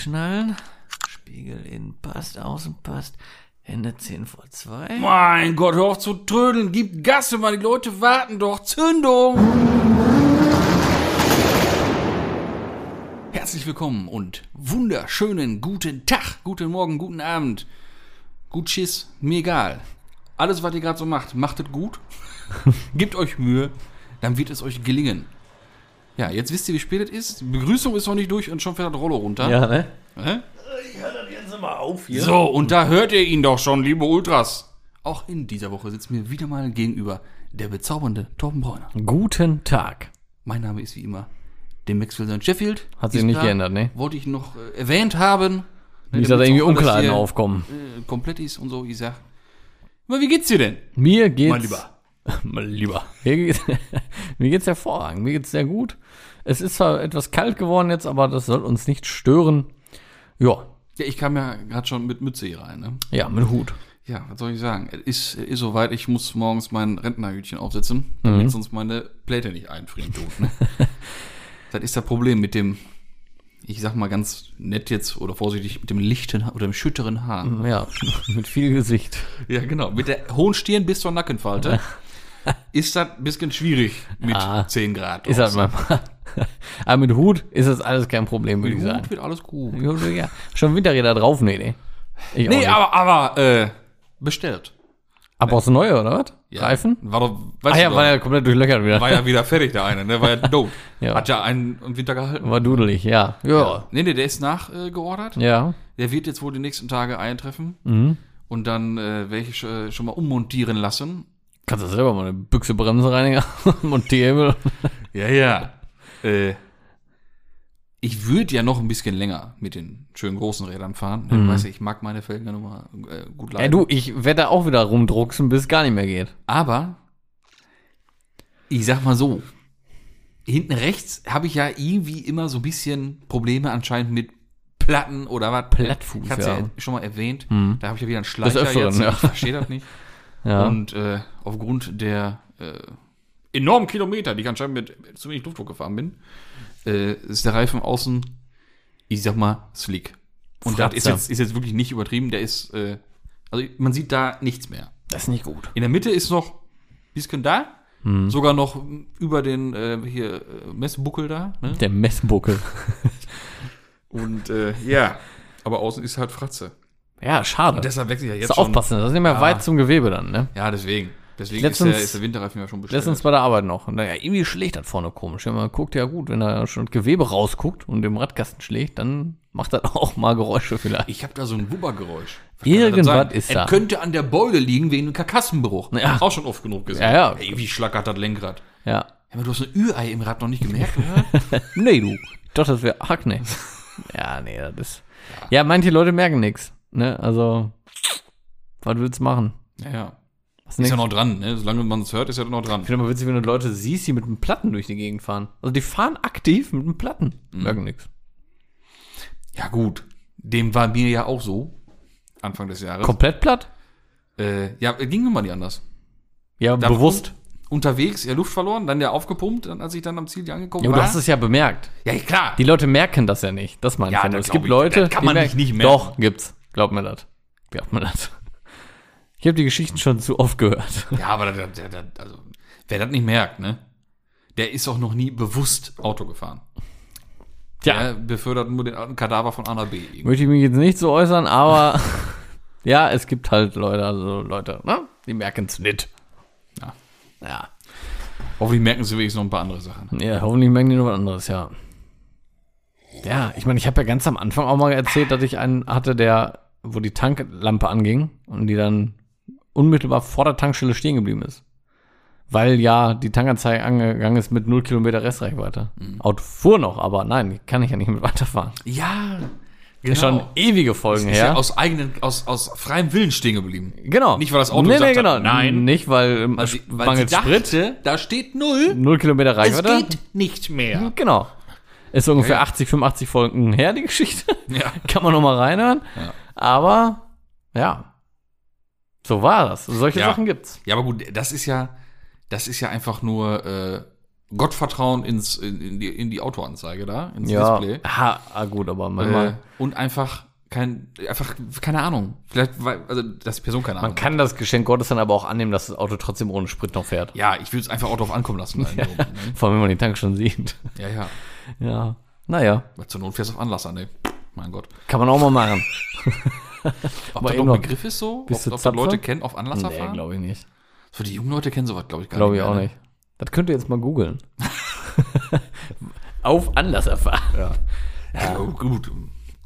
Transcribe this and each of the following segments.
Anschnallen. Spiegel innen passt, außen passt. Hände 10 vor 2. Mein Gott, hör auf zu trödeln. Gib Gas, mal die Leute warten doch. Zündung! Herzlich willkommen und wunderschönen guten Tag, guten Morgen, guten Abend. Gut Schiss, mir egal. Alles, was ihr gerade so macht, macht es gut. Gebt euch Mühe, dann wird es euch gelingen. Ja, jetzt wisst ihr, wie spät es ist. Die Begrüßung ist noch nicht durch und schon fährt das Rollo runter. Ja, ne? Hä? Ich höre das jetzt mal auf hier. So, und da hört ihr ihn doch schon, liebe Ultras. Auch in dieser Woche sitzt mir wieder mal gegenüber der bezaubernde Torben Bräuner. Guten Tag. Mein Name ist wie immer dem Maxwell St. Sheffield. Hat sich nicht klar, geändert, ne? Wollte ich noch äh, erwähnt haben. Nicht, dass da irgendwie Unklarheiten aufkommen. Äh, komplett ist und so, ich sag. Aber wie geht's dir denn? Mir geht's. Mein Lieber. mein Lieber. Mir geht's, mir geht's hervorragend. Mir geht's sehr gut. Es ist zwar etwas kalt geworden jetzt, aber das soll uns nicht stören. Ja, Ja, ich kam ja gerade schon mit Mütze hier rein, ne? ja, mit Hut. Ja, was soll ich sagen? Es ist, ist soweit, ich muss morgens mein Rentnerhütchen aufsetzen, damit Mhm. sonst meine Pläte nicht einfrieren tut. Ne? das ist das Problem mit dem, ich sag mal ganz nett jetzt oder vorsichtig, mit dem lichten oder dem schütteren Haar. Ja, mit viel Gesicht. Ja, genau. Mit der hohen Stirn bis zur Nackenfalte ist das ein bisschen schwierig mit Ja. 10 Grad. Ist draußen. mal. Aber mit Hut ist das alles kein Problem, würde Mit ich Hut sagen. wird alles gut. Ja, ja. Schon Winterräder drauf? Nee, nee. Ich Nee, aber, aber äh, bestellt. Aber aus neue, oder was? Ja. Reifen? War doch, weißt Ah ja, doch, war ja komplett durchlöchert wieder. war ja wieder fertig, der eine, ne? War ja tot. Ja. Hat ja einen im Winter gehalten. War dudelig, ja. Ja. Nee, nee, der ist nachgeordert. Ja. Der wird jetzt wohl die nächsten Tage eintreffen. Mhm. Und dann äh, werde ich äh, schon mal ummontieren lassen. Kannst du selber mal eine Büchse Bremsenreiniger montieren. Ja, ja. Äh, ich würde ja noch ein bisschen länger mit den schönen großen Rädern fahren. Du weißt ja, ich mag meine Felgen ja nun mal äh, gut Ja, leiden. du, ich werde da auch wieder rumdrucksen, bis es gar nicht mehr geht. Aber ich sag mal so, hinten rechts habe ich ja irgendwie immer so ein bisschen Probleme anscheinend mit Platten oder was. Plattfuß, Ich hatte ja. ja schon mal erwähnt. Mhm. Da habe ich ja wieder einen Schleicher Öfteren, jetzt. ja. Ich verstehe das nicht. Ja. Und äh, aufgrund der äh, enormen Kilometer, die ich anscheinend mit zu wenig Luftdruck gefahren bin, äh, ist der Reifen außen, ich sag mal, slick. Und das ist jetzt, ist jetzt wirklich nicht übertrieben. Der ist, äh, also man sieht da nichts mehr. das ist nicht gut. In der Mitte ist noch ein bisschen da. Mhm. Sogar noch über den äh, hier äh, Messbuckel da. Ne? Der Messbuckel. Und äh, ja, aber außen ist halt Fratze. Ja, schade. Und deshalb wechsle ich ja jetzt Jetzt schon. aufpassen, das ist nicht mehr Ja. weit zum Gewebe dann, ne? Ja, deswegen. Deswegen Letztens- ist, der, ist der Winterreifen ja schon bestellt. Letztens bei der Arbeit noch. Und naja, irgendwie schlägt das vorne komisch. Wenn man guckt, ja gut, wenn da schon Gewebe rausguckt und im Radkasten schlägt, dann macht das auch mal Geräusche vielleicht. Ich habe da so ein Wubbergeräusch. Irgendwas ist es da. könnte an der Beule liegen wegen dem Karkassenbruch. Ja. Auch schon oft genug gesehen. Ja, ja. Ey, wie schlackert das Lenkrad? Ja. Ja, aber du hast ein Ü-Ei im Rad noch nicht gemerkt, oder? Nee, du. Ich dachte, das wäre Akne. ja, nee, das ist. Ja, manche Leute merken nichts. Ne? Also, was willst du machen? ja, ja. Ist ja noch dran, ne? Solange man es hört, ist ja noch dran. Ich finde immer witzig, wenn du Leute siehst, die mit einem Platten durch die Gegend fahren. Also die fahren aktiv mit einem Platten. Mhm. Merken nichts. Ja, gut. Dem war mir ja auch so. Anfang des Jahres. Komplett platt? Äh, ja, ging nun mal nicht anders. Ja, Da bewusst. Unterwegs, ja, Luft verloren, dann der aufgepumpt, dann, als ich dann am Ziel angekommen Ja, war. du hast es ja bemerkt. ja, klar. Die Leute merken das ja nicht. Das meine Ja, ich. ja das Es gibt ich. Leute, kann die man merken- nicht nicht merken. Doch, gibt's. Glaub mir das. Glaubt mir das. Ich habe die Geschichten schon zu oft gehört. Ja, aber der, der, der, also, wer das nicht merkt, ne? Der ist auch noch nie bewusst Auto gefahren. Der befördert nur den Kadaver von A nach B. irgendwie. Möchte ich mich jetzt nicht so äußern, aber ja, es gibt halt Leute, also Leute, ne? Die merken es nicht. Ja. Ja. Hoffentlich merken sie wenigstens noch ein paar andere Sachen. Ja, hoffentlich merken die noch was anderes, ja. Ja, ich meine, ich habe ja ganz am Anfang auch mal erzählt, dass ich einen hatte, der, wo die Tanklampe anging und die dann unmittelbar vor der Tankstelle stehen geblieben ist. Weil ja die Tankanzeige angegangen ist mit 0 Kilometer Restreichweite. Auto fuhr noch, aber nein, kann ich ja nicht mit weiterfahren. Ja, genau. Ist schon ewige Folgen ist ja her. aus eigenen, aus, aus freiem Willen stehen geblieben. genau. Nicht, weil das Auto nee, gesagt nee, genau. hat, nein. Nicht, weil, ähm, Weil sie, weil mangels sie Sprit. dachte, da steht null. 0 Kilometer Es Reichweite. geht nicht mehr. Genau. Ist ungefähr Ja, ja. 80, 85 Folgen her, die Geschichte. Ja. Kann man noch mal reinhören. Ja. Aber, ja. So war das. Solche Ja. Sachen gibt's. Ja, aber gut, das ist ja, das ist ja einfach nur, äh, Gottvertrauen ins, in, in, die, in die Autoanzeige da, ins Ja, Display. ha, ah, gut, aber Äh, manchmal. und einfach kein, einfach, keine Ahnung. Vielleicht, weil, also, dass die Person keine Ahnung Man kann das Geschenk Gottes dann aber auch annehmen, dass das Auto trotzdem ohne Sprit noch fährt. Ja, ich will es einfach auch drauf ankommen lassen. In Rom, ne? Vor allem, wenn man den Tank schon sieht. Ja, ja. Ja. Naja, Weil zur Not fährst du auf Anlass an, ey. Mein Gott. kann man auch mal machen. Ob Aber das noch ein Begriff ist so? Ob, Bist du ob das? Leute kennen, auf Anlasser nee, fahren? glaube ich nicht. Für die jungen Leute kennen sowas, glaube ich, gar Glaube ich nicht. auch mehr, nicht. Das könnt ihr jetzt mal googeln. Auf Anlass erfahren. Ne? Ja, gut, gut.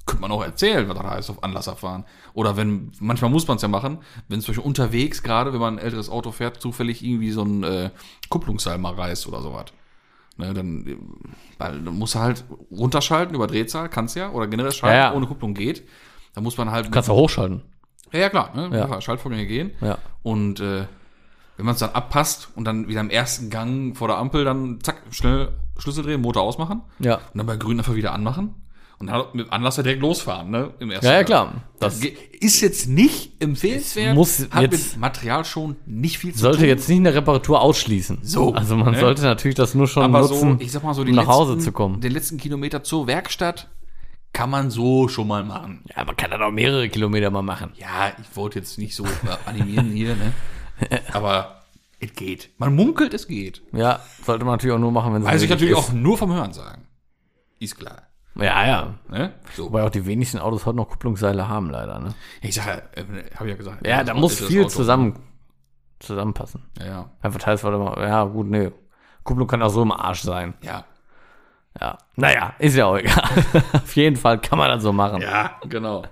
Könnte man auch erzählen, was das heißt, auf Anlasser fahren. Oder wenn, manchmal muss man es ja machen, wenn es zum Beispiel unterwegs, gerade wenn man ein älteres Auto fährt, zufällig irgendwie so ein äh, Kupplungsseil mal reißt oder sowas. Ne, dann, dann musst du halt runterschalten über Drehzahl, kannst ja, oder generell schalten, Ja, ja. ohne Kupplung geht. Da muss man halt. Kannst du hochschalten. ja, ja, klar, ne? Ja. Ja. Schaltvorgänge gehen. Ja. Und äh, wenn man es dann abpasst und dann wieder im ersten Gang vor der Ampel dann zack, schnell Schlüssel drehen, Motor ausmachen Ja. und dann bei grün einfach wieder anmachen und dann mit Anlasser direkt losfahren, ne? Im ersten Ja, ja, klar. Das ist jetzt nicht empfehlenswert, muss hat jetzt- mit Material schon nicht viel zu sollte tun. jetzt nicht eine Reparatur ausschließen. So, Also man ne? sollte natürlich das nur schon aber nutzen, so, ich sag mal so, um nach Hause letzten- zu kommen. Den letzten Kilometer zur Werkstatt kann man so schon mal machen. Ja, man kann dann auch mehrere Kilometer mal machen. Ja, ich wollte jetzt nicht so animieren hier, ne? Aber es geht. Man munkelt, es geht. Ja, sollte man natürlich auch nur machen, wenn es Weiß ich natürlich ist. auch nur vom Hören sagen. Ist klar. Ja, ja. Ne? So. Wobei auch die wenigsten Autos heute noch Kupplungsseile haben, leider. Ne? Ich sag ja, äh, habe ich ja gesagt. Ja, da muss viel zusammen, zusammenpassen. Ja, ja. Einfach teils, warte mal, ja, gut, nee. Kupplung kann auch so im Arsch sein. Ja. Ja. Naja, ist ja auch egal. Auf jeden Fall kann man das so machen. Ja, genau.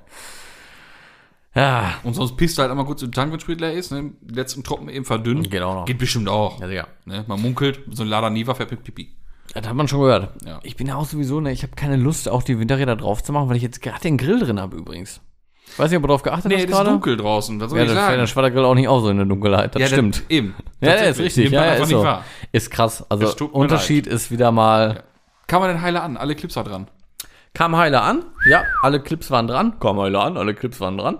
Ja. Und sonst pisst du halt einmal kurz im Tank, wenn Sprit leer ist, ne? Die letzten Tropfen eben verdünnt. Geht auch noch. Geht bestimmt auch. Ja, Digga. Ne? Man munkelt, so ein Lada Niva fährt mit Pipi. Das hat man schon gehört. Ja. Ich bin ja auch sowieso, ne, ich habe keine Lust, auch die Winterräder drauf zu machen, weil ich jetzt gerade den Grill drin habe übrigens. Ich weiß nicht, ob du darauf geachtet Nee, hast das ist gerade. dunkel draußen. Was soll Ja, ich das fällt sagen? der Schwaddergrill auch nicht auf so in der Dunkelheit. Das ja, stimmt. Das, eben. ja, der ist richtig. Ja, ja, ist so. Ist krass. Also Es Unterschied ist wieder mal. Kam man denn heile an? Alle Clips da dran. Kam heile an. Ja, alle Clips waren dran. Kam heile an, alle Clips waren dran.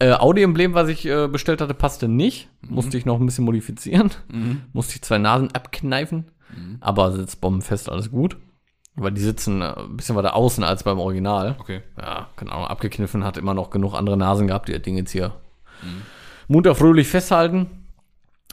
Äh, Audi-Emblem, was ich äh, bestellt hatte, passte nicht. Musste ich noch ein bisschen modifizieren. Musste ich zwei Nasen abkneifen. Aber sitzt bombenfest, alles gut. Weil die sitzen äh, ein bisschen weiter außen als beim Original. Okay. Ja, keine Ahnung, abgekniffen, hat immer noch genug andere Nasen gehabt, die das Ding jetzt hier munter fröhlich festhalten.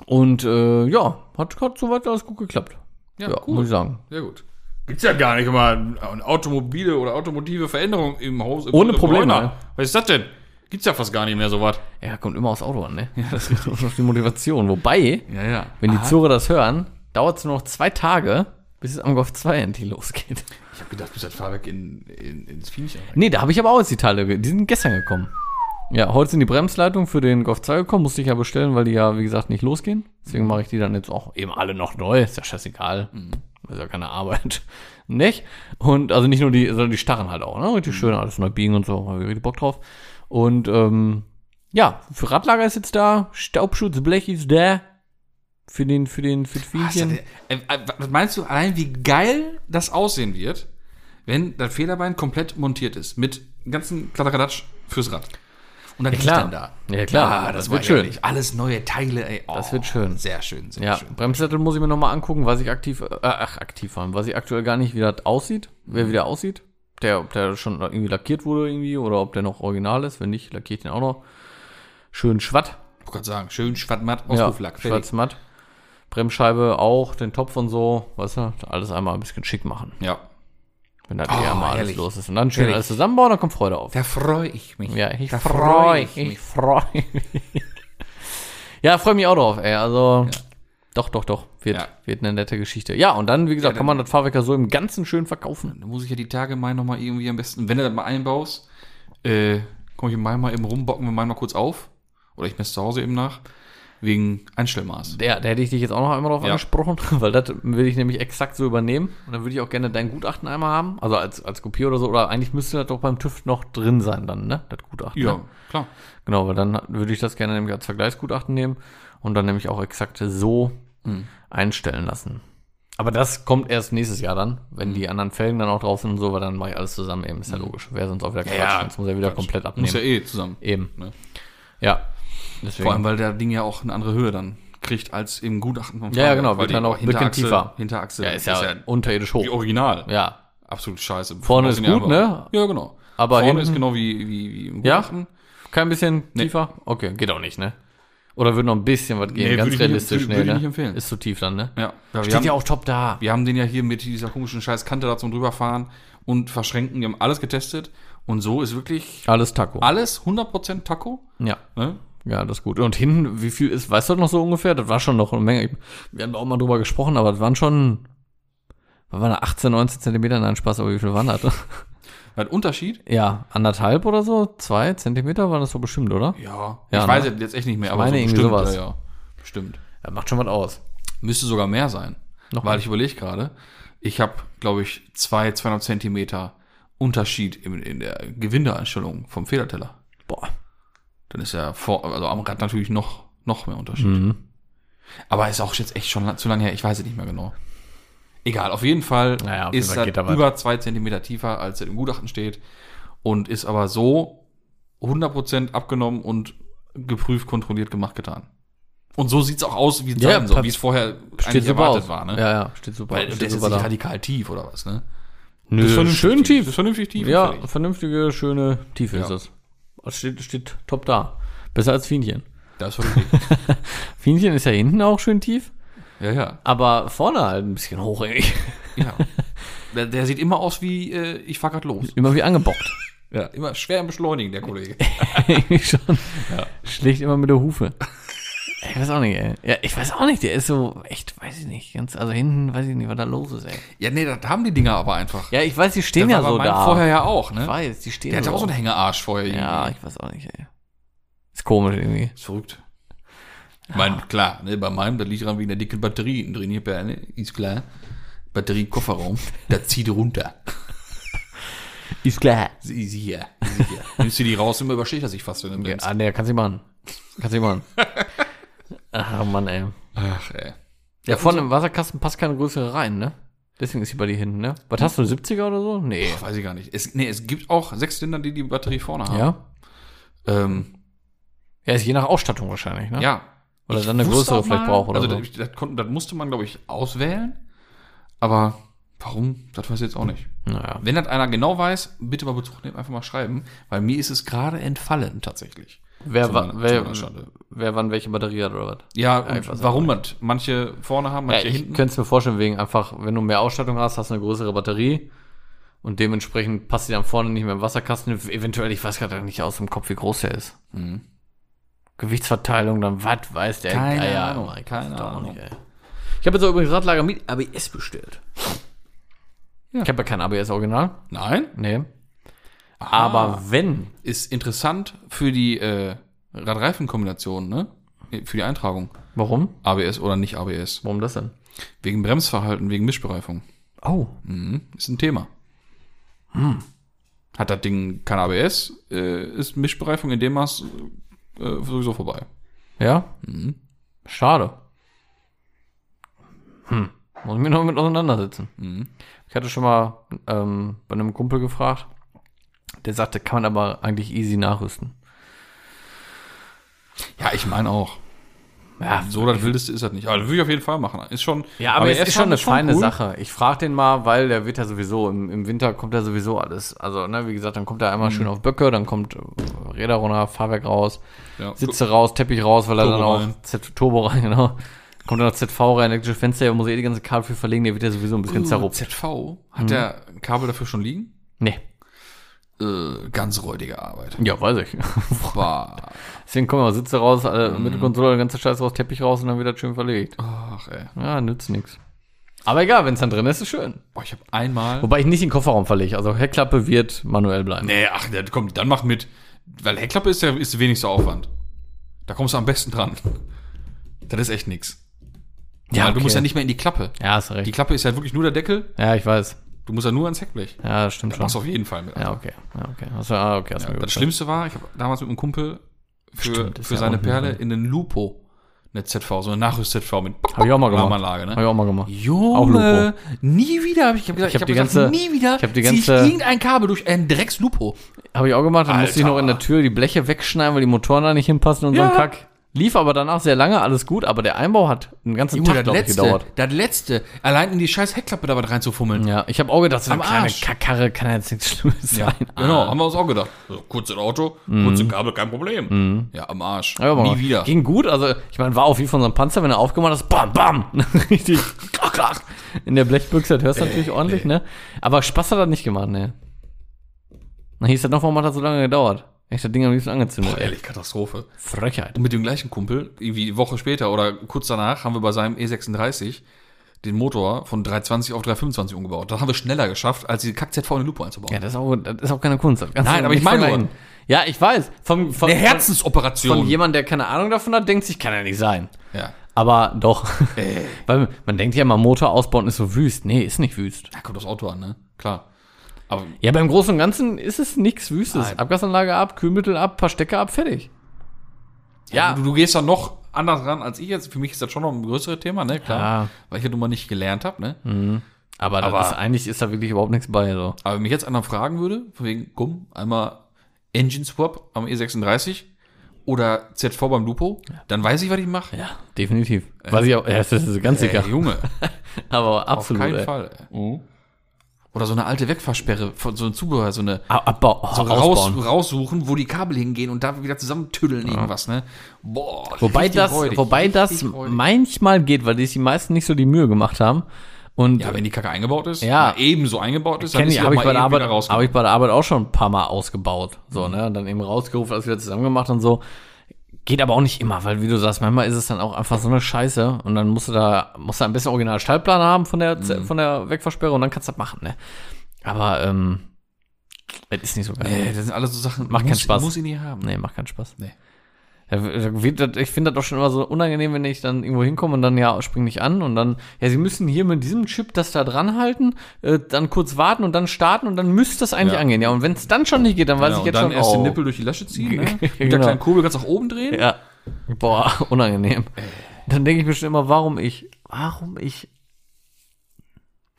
Und äh, ja, hat, hat soweit alles gut geklappt. Ja, Ja, cool. muss ich sagen. Sehr gut. Gibt's ja gar nicht immer eine automobile oder automotive Veränderung im Haus. Im Ohne Probleme, ne? Was ist das denn? Gibt's ja fast gar nicht mehr sowas. Ja, kommt immer aufs Auto an, ne? Ja, das ist auf die Motivation. Wobei, Ja, ja. wenn die Zure das hören, dauert es nur noch zwei Tage, bis es am Golf 2 endlich losgeht. Ich habe gedacht, bis das Fahrwerk in, in, ins Viech rein. Nee, da habe ich aber auch jetzt die Teile, die sind gestern gekommen. Ja, heute sind die Bremsleitungen für den Golf 2 gekommen, musste ich ja bestellen, weil die ja, wie gesagt, nicht losgehen. Deswegen mache ich die dann jetzt auch eben alle noch neu, ist ja scheißegal. Ist ja keine Arbeit. nicht? Und also nicht nur die, sondern die Starren halt auch, ne? Richtig schön alles neu biegen und so, habe ich richtig Bock drauf. Und ähm, ja, für Radlager ist jetzt da, Staubschutzblech ist da. Für den, für den, für Was, Viehchen. das, äh, äh, was meinst du allein, wie geil das aussehen wird, wenn das Federbein komplett montiert ist? Mit ganzen Kladderadatsch fürs Rad. Und dann liegt klar. dann da. Ja, klar. Ah, Das das, wird schön. schön. Alles neue Teile, ey. Oh, Das wird schön. Sehr schön, sehr Ja, schön. Bremssättel muss ich mir nochmal angucken, was ich aktiv, äh, ach, aktiv haben, was ich aktuell gar nicht, wie das aussieht, wer wieder aussieht. Der, ob der schon irgendwie lackiert wurde irgendwie oder ob der noch original ist. Wenn nicht, lackiere ich den auch noch. Schön schwatt. Ich wollte gerade sagen, schön schwattmatt, Ja, Auspufflack. Bremsscheibe auch, den Topf und so, weißt du, alles einmal ein bisschen schick machen. Ja, Wenn da Oh, hier mal alles los ist. Und dann schön Herrlich. alles zusammenbauen, dann kommt Freude auf. da freue ich mich. Ja, ich freue ich. Ich freue mich. ja, freue mich auch drauf, ey. Also, doch, doch, doch. Wird, Ja. wird eine nette Geschichte. Ja, und dann, wie gesagt, Ja, kann man das Fahrwerk ja so im Ganzen schön verkaufen. Da muss ich ja die Tage mal nochmal irgendwie am besten, wenn du das mal einbaust, äh, komme ich im Mai mal eben rum, bocken wir mal kurz auf. Oder ich messe zu Hause eben nach. Wegen Einstellmaß. Der, da hätte ich dich jetzt auch noch einmal drauf Ja. angesprochen, weil das will ich nämlich exakt so übernehmen. Und dann würde ich auch gerne dein Gutachten einmal haben. Also als, als Kopie oder so. Oder eigentlich müsste das doch beim TÜV noch drin sein dann, ne? Das Gutachten. Ja, Ne? klar. Genau, weil dann würde ich das gerne nämlich als Vergleichsgutachten nehmen und dann nämlich auch exakt so Mhm. einstellen lassen. Aber das kommt erst nächstes Jahr dann, wenn die anderen Felgen dann auch drauf sind und so, weil dann mache ich alles zusammen eben, ist ja logisch. Wäre sonst auch wieder Quatsch. Ja, sonst muss er wieder komplett abnehmen. Muss ja eh zusammen. eben. Ne? Ja. Deswegen. Vor allem, weil der Ding ja auch eine andere Höhe dann kriegt als im Gutachten vom Ja, ja, genau, wird dann auch Hinterachse, tiefer. Hinterachse Ja, ist ja, unterirdisch hoch. wie original. Ja. Absolut scheiße. Vorne ist ja gut, ne? Ja, genau. Aber Vorne hinten- ist genau wie, wie, wie im Ja? Gutachten. Kein bisschen tiefer? Okay, geht auch nicht, ne? Oder würde noch ein bisschen was gehen, Nee, ganz würde ich nicht- realistisch, würde- nee, ich ne? nicht empfehlen. Ist zu tief dann, ne? Ja. ja Steht haben, ja auch top da. wir haben den ja hier mit dieser komischen scheiß Kante da zum drüberfahren und verschränken. Wir haben alles getestet. Und so ist wirklich Alles Taco. alles 100% Taco. Ja. Ne? Ja, das ist gut. Und hinten, wie viel ist, weißt du noch so ungefähr? Das war schon noch eine Menge. Wir haben da auch mal drüber gesprochen, aber das waren schon, was waren da, 18, 19 Zentimeter? Nein, Spaß, aber wie viel waren das? Weil Unterschied? Ja, anderthalb oder so? Zwei Zentimeter waren das so bestimmt, oder? Ja. Ja, ich ne? weiß jetzt echt nicht mehr, aber meine so bestimmt, sowas. Ja, ja. Bestimmt. Das macht schon was aus. Müsste sogar mehr sein. Noch weil mehr. ich überlege gerade, ich habe, glaube ich, zwei, 200 Zentimeter Unterschied in, in der Gewindeeinstellung vom Federteller. Boah. Dann ist ja vor, also am Rad natürlich noch, noch mehr Unterschied. Mhm. Aber ist auch jetzt echt schon zu lange her, ich weiß es nicht mehr genau. Egal, auf jeden Fall Naja, auf jeden ist Fall das über zwei Zentimeter tiefer, als es im Gutachten steht. Und ist aber so 100% abgenommen und geprüft, kontrolliert, gemacht, getan. Und so sieht's auch aus, wie es Ja, sein soll, wie es vorher Steht eigentlich erwartet aus. war. Ne? Ja, ja, steht super. Weil steht ist jetzt super nicht da. radikal tief oder was, ne? Nö, Das ist vernünftig schön Das tief. ist vernünftig tief. Ja, vernünftige, schöne Tiefe Ja. ist es. Steht, steht top da. Besser als Fienchen. Das ist vernünftig. Fienchen ist ja hinten auch schön tief, ja, ja. aber vorne halt ein bisschen hoch irgendwie. ja. Der, der sieht immer aus wie, äh, ich fahr grad los. Immer wie angebockt. Ja, immer schwer im Beschleunigen, der Kollege. schon. Schlägt immer mit der Hufe. Ich weiß auch nicht, ey. Ja, ich weiß auch nicht, der ist so, echt, weiß ich nicht, ganz, also hinten weiß ich nicht, was da los ist, ey. Ja, nee, das haben die Dinger aber einfach. Ja, ich weiß, die stehen Der ja so da. vorher ja auch, Ich ne? weiß, die stehen Der hatte so. auch so einen Hängearsch vorher. ja, ich weiß auch nicht, ey. Ist komisch irgendwie. Ist verrückt. Ich meine, klar, ne, bei meinem, das liegt dran wegen der dicken Batterie drin hier, ne, ist klar. Batterie Kofferraum, das zieht runter. Ist klar. Sie, sie hier, sie hier. Nimmst du die raus, immer übersteht er sich fast, wenn du Ja, bremst. ah, nee, kannst du machen. Kannst du machen. Ach, Mann, ey. Ach, ey. Ja, vorne im Wasserkasten passt keine größere rein, ne? Deswegen ist sie bei dir hinten, ne? Was hast du, 70er oder so? Nee. Weiß ich gar nicht. Es, nee, es gibt auch Sechszylinder, die die Batterie vorne haben. Ja? Ähm, Ja, ist je nach Ausstattung wahrscheinlich, ne? ja. Oder Ich dann eine größere auch vielleicht mal- braucht oder also so. das, das, konnten, das musste man, glaube ich, auswählen. Aber warum, das weiß ich jetzt auch nicht. Naja. Wenn das einer genau weiß, bitte mal Bezug nehmen, einfach mal schreiben, weil mir ist es gerade entfallen tatsächlich. Wer, Zu wa- meiner- zu wer, Schande. Wer wann welche Batterie hat oder was? Ja, ich und warum das? Manche vorne haben, Ja, manche ich hinten. könnte es mir vorstellen, wegen einfach, wenn du mehr Ausstattung hast, hast du eine größere Batterie und dementsprechend passt die dann vorne nicht mehr im Wasserkasten. Eventuell, ich weiß gerade nicht aus dem Kopf, wie groß der ist. Mhm. Gewichtsverteilung, dann was weiß der Keine Geier. Ahnung, Mann, ich keine Ahnung. ey. Ich habe jetzt auch übrigens Radlager mit ABS bestellt. Ja. Ich habe ja kein ABS-Original. Nein? Nee. Aber wenn, Ist interessant für die äh, Radreifenkombination, ne? Für die Eintragung. warum? ABS oder nicht ABS. Warum das denn? Wegen Bremsverhalten, wegen Mischbereifung. Oh, Mhm. Ist ein Thema. Hat das Ding kein ABS, äh, ist Mischbereifung in dem Maß äh, sowieso vorbei. ja? Mhm. Schade. Hm. Muss ich mich noch mit auseinandersetzen. Mhm. Ich hatte schon mal ähm, bei einem Kumpel gefragt, der sagte, kann man aber eigentlich easy nachrüsten. Ja, ich meine auch. Ja, So das Wildeste ist das nicht. Aber das würde ich auf jeden Fall machen. Ist schon. Ja, aber, es ABS ist schon eine feine cool. Sache. Ich frage den mal, weil der wird ja sowieso, im, im Winter kommt ja sowieso alles. Also, ne, wie gesagt, dann kommt er Mhm. einmal schön auf Böcke, dann kommt Räder runter, Fahrwerk raus, Ja. Sitze raus, Teppich raus, weil er Turbo dann auch rein. Z Turbo rein, genau. Kommt dann noch ZV rein, elektrische Fenster, der muss eh die ganze Kabel für verlegen, der wird ja sowieso ein bisschen Uh, zerruppt. ZV. Hat der ein Kabel dafür schon liegen? Nee. Äh, ganz räudige Arbeit. Ja, weiß ich. Bah. Deswegen kommen wir Sitze raus, äh, Mhm. Mittelkonsole, der ganze Scheiß raus, Teppich raus und dann wird das schön verlegt. Ach, ey. Ja, nützt nix. Aber egal, wenn es dann drin ist, ist schön. Boah, ich habe einmal. Wobei ich nicht in den Kofferraum verlege. Also Heckklappe wird manuell bleiben. Nee, ach, der, komm, dann mach mit. Weil Heckklappe ist ja ist wenigster Aufwand. Da kommst du am besten dran. Das ist echt nix. Ja, Weil du okay. musst ja nicht mehr in die Klappe. Ja, Die recht. Klappe ist ja wirklich nur der Deckel. Ja, ich weiß. Du musst ja nur ans Heckblech. Ja, das stimmt schon. machst du auf jeden Fall mit. Ja, okay. Ja, okay. Du, ah, okay. Ja, das. Schlimmste war, ich habe damals mit einem Kumpel für, Stimmt, für seine Perle in den Lupo eine ZV, so eine Nachrüst-ZV mit Hab ich auch mal gemacht. Ne? Hab ich auch mal gemacht. Junge, nie wieder habe ich, hab gesagt, Ich hab die gesagt, ganze- nie wieder ich hab die ganze- irgendein Kabel durch ein Drecks Lupo. Habe ich auch gemacht. Dann musste ich Alter. noch in der Tür die Bleche wegschneiden, weil die Motoren da nicht hinpassen und so Ja. ein Kack. Lief aber danach sehr lange, alles gut, aber der Einbau hat einen ganzen Junge, Tag, glaube ich, letzte, gedauert. das letzte, allein in die scheiß Heckklappe da was reinzufummeln. Ja, ich habe auch gedacht, so eine Am kleine Arsch. Kann ja jetzt nichts Schlimmes Ja, sein. genau, haben wir uns auch gedacht. So, kurzes Auto, kurze Kabel, kein Problem. Ja, am Arsch. Ja, aber Nie wieder. Ging gut, also ich meine, war auch wie von so einem Panzer, wenn er aufgemacht ist, bam, bam, richtig in der Blechbüchse, das hörst du natürlich ordentlich, ne? Aber Spaß hat er nicht gemacht, ne? Na, hieß das noch, warum hat so lange gedauert? Echt, das Ding am liebsten angezündet, Boah, ehrlich, Katastrophe. Frechheit. Und mit dem gleichen Kumpel, irgendwie Woche später oder kurz danach, haben wir bei seinem E36 den Motor von 320 auf 325 umgebaut. Das haben wir schneller geschafft, als die Kack-ZV in die Lupo einzubauen. Ja, das ist auch, das ist auch keine Kunst. Nein, aber ich meine. Ja, ich weiß. Vom, von, Eine von, Herzensoperation. von jemand, der keine Ahnung davon hat, denkt sich, kann ja nicht sein. ja. Aber doch. Weil man denkt ja immer, Motor ausbauen ist so wüst. Nee, ist nicht wüst. Da kommt das Auto an, ne? Klar. Aber Ja, beim Großen und Ganzen ist es nichts Wüstes. Nein. Abgasanlage ab, Kühlmittel ab, paar Stecker ab, fertig. Ja. du, du gehst da noch anders ran als ich jetzt. Für mich ist das schon noch ein größeres Thema, ne? Klar. Ja. Weil ich ja nun mal nicht gelernt habe, ne? Aber, das Aber- ist, eigentlich ist da wirklich überhaupt nichts bei. So. Aber wenn mich jetzt einer fragen würde, von wegen, komm, einmal Engine Swap am E36 oder ZV beim Lupo, dann weiß ich, was ich mache. Ja, definitiv. Weiß ich auch, ja, das ist ganz sicher. Ey, Junge, Aber auf absolut. keinen ey. Fall. ey. Oder so eine alte Wegfahrsperre von so einem Zubehör, so eine Ab- Abbau, so raus, raussuchen, wo die Kabel hingehen und da wieder zusammentüddeln irgendwas, ne? Boah. Wobei das, räudig, wobei das räudig. manchmal geht, weil die sich die meisten nicht so die Mühe gemacht haben. Und Ja, wenn die Kacke eingebaut ist, Ja. ebenso eingebaut ist, dann Kenn ist ich, die habe ich, bei der Arbeit, habe ich bei der Arbeit auch schon ein paar Mal ausgebaut. So, ne? Und dann eben rausgerufen, alles wieder zusammen gemacht und so. Geht aber auch nicht immer, weil wie du sagst, manchmal ist es dann auch einfach so eine Scheiße und dann musst du da, musst du am besten original Stallplan haben von der, Mhm. von der Wegversperre und dann kannst du das machen, ne? Aber, ähm, es ist nicht so geil. Nee, das sind alles so Sachen, Macht keinen muss, Spaß. muss ich nie haben. Nee, macht keinen Spaß. Nee. Das- Ich finde das doch schon immer so unangenehm, wenn ich dann irgendwo hinkomme und dann, ja, spring nicht an und dann, ja, sie müssen hier mit diesem Chip das da dran halten, äh, dann kurz warten und dann starten und dann müsste es eigentlich Ja. angehen. Ja, und wenn es dann schon nicht geht, dann weiß Ja, ich und jetzt dann schon, erst oh, den Nippel durch die Lasche ziehen, ne? Mit der Genau. kleinen Kurbel ganz nach oben drehen. Ja. Boah, unangenehm. Dann denke ich mir schon immer, warum ich, warum ich,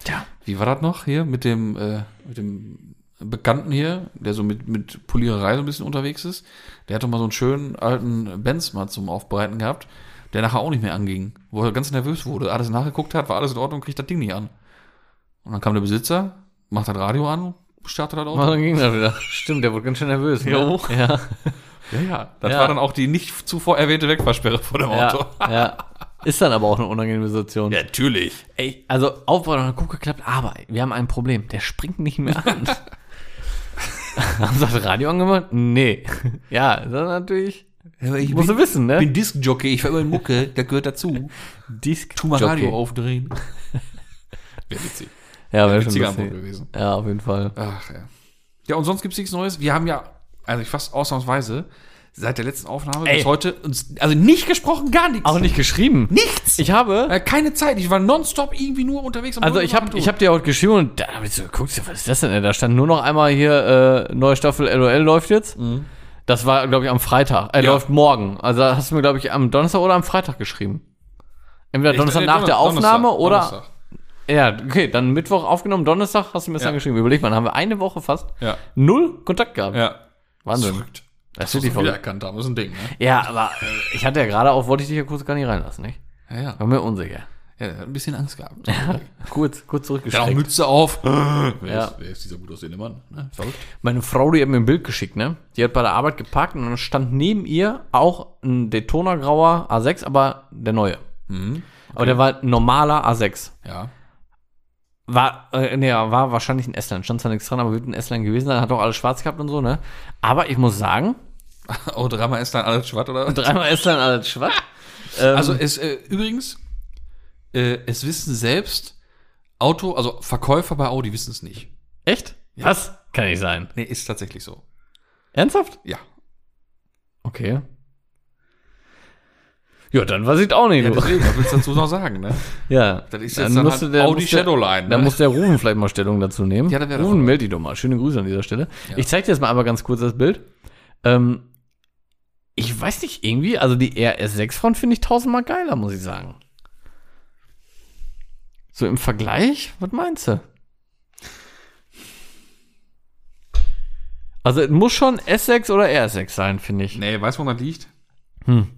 Tja, wie war das noch hier mit dem, äh, mit dem Bekannten hier, der so mit, mit Poliererei so ein bisschen unterwegs ist? Der hat doch mal so einen schönen alten Benz mal zum Aufbereiten gehabt, der nachher auch nicht mehr anging, wo er ganz nervös wurde. Alles nachgeguckt hat, war alles in Ordnung, kriegt das Ding nicht an. Und dann kam der Besitzer, macht das Radio an, startet das Auto. dann ging das wieder. Stimmt, der wurde ganz schön nervös. Ne? Jo. Ja. Ja, ja. Das Ja. war dann auch die nicht zuvor erwähnte Wegfahrsperre vor dem Auto. Ja, ja. Ist dann aber auch eine unangenehme Situation. natürlich. Ey, also Aufbau hat gut geklappt, aber wir haben ein Problem. Der springt nicht mehr an. haben sie das Radio angemacht? Nee. Ja, das ist natürlich. ich Musst du wissen, ne? bin Diskjockey, ich war immer in Mucke, das gehört dazu. Disc Tu mal. Radio aufdrehen. Wäre witzig. Ja, wäre schon Witziger lustig. Antwort gewesen. Ja, auf jeden Fall. Ach ja. Ja, und sonst gibt's nichts Neues. Wir haben ja, also fast ausnahmsweise, seit der letzten Aufnahme Ey. bis heute uns, also nicht gesprochen, gar nichts. Auch nicht geschrieben. nichts. Ich habe. äh, keine Zeit. Ich war nonstop irgendwie nur unterwegs. am Also ich habe ich hab dir heute geschrieben und da habe ich so geguckt, was ist das denn? Da stand nur noch einmal hier, äh, neue Staffel LOL läuft jetzt. Das war, glaube ich, am Freitag. Er Ja. läuft morgen. Also hast du mir, glaube ich, am Donnerstag oder am Freitag geschrieben. Entweder Donnerstag äh, nach der Aufnahme Donnerstag, oder. Donnerstag. Ja, okay, dann Mittwoch aufgenommen, Donnerstag hast du mir das Ja. dann geschrieben. Überleg mal, dann haben wir eine Woche fast Ja. null Kontakt gehabt. Ja. Wahnsinn. Verrückt. Das Das ist wirklich wir wieder verrückt. erkannt haben. Ist ein Ding, ne? Ja, aber äh, ich hatte ja gerade auch, wollte ich dich ja kurz gar nicht reinlassen, nicht? Ja, ja. War mir unsicher. Ja, hat ein bisschen Angst gehabt. Kurz, kurz Dann auch zurückgeschreckt. Mütze auf. wer, Ja. ist, wer ist dieser gut aussehende Mann? Ne? Verrückt. Meine Frau, die hat mir ein Bild geschickt, ne? Die hat bei der Arbeit geparkt und dann stand neben ihr auch ein Daytona grauer A6, aber der neue. Mhm. Aber der war ein normaler A6. Ja. War, äh, nee, war wahrscheinlich ein S-Line. Stand zwar nichts dran, aber wird ein S-Line gewesen sein. Hat auch alles schwarz gehabt und so, ne? Aber ich muss sagen, Oh, dreimal ist dann alles schwatt, oder? dreimal S-Line alles schwarz. Ähm, Also es äh, übrigens, äh, es wissen selbst Auto, also Verkäufer bei Audi wissen es nicht. echt? Was? Kann nicht sein. Nee, ist tatsächlich so. Ernsthaft? Ja. Okay. Ja, dann weiß ich auch nicht. Ja, deswegen, was willst du dazu noch sagen, ne? Ja, Das ist jetzt dann musste halt der- Audi Shadowline, ne? muss der Rufen vielleicht mal Stellung dazu nehmen. Ja, das wäre Rufen, melde dich doch mal. Schöne Grüße an dieser Stelle. Ich zeig dir jetzt mal einmal ganz kurz das Bild. Ähm, ich weiß nicht, irgendwie, also die RS6-Front finde ich tausendmal geiler, muss ich sagen. So im Vergleich, was meinst du? Also es muss schon S6 oder RS6 sein, finde ich. Nee, weißt du, woran das liegt? Hm.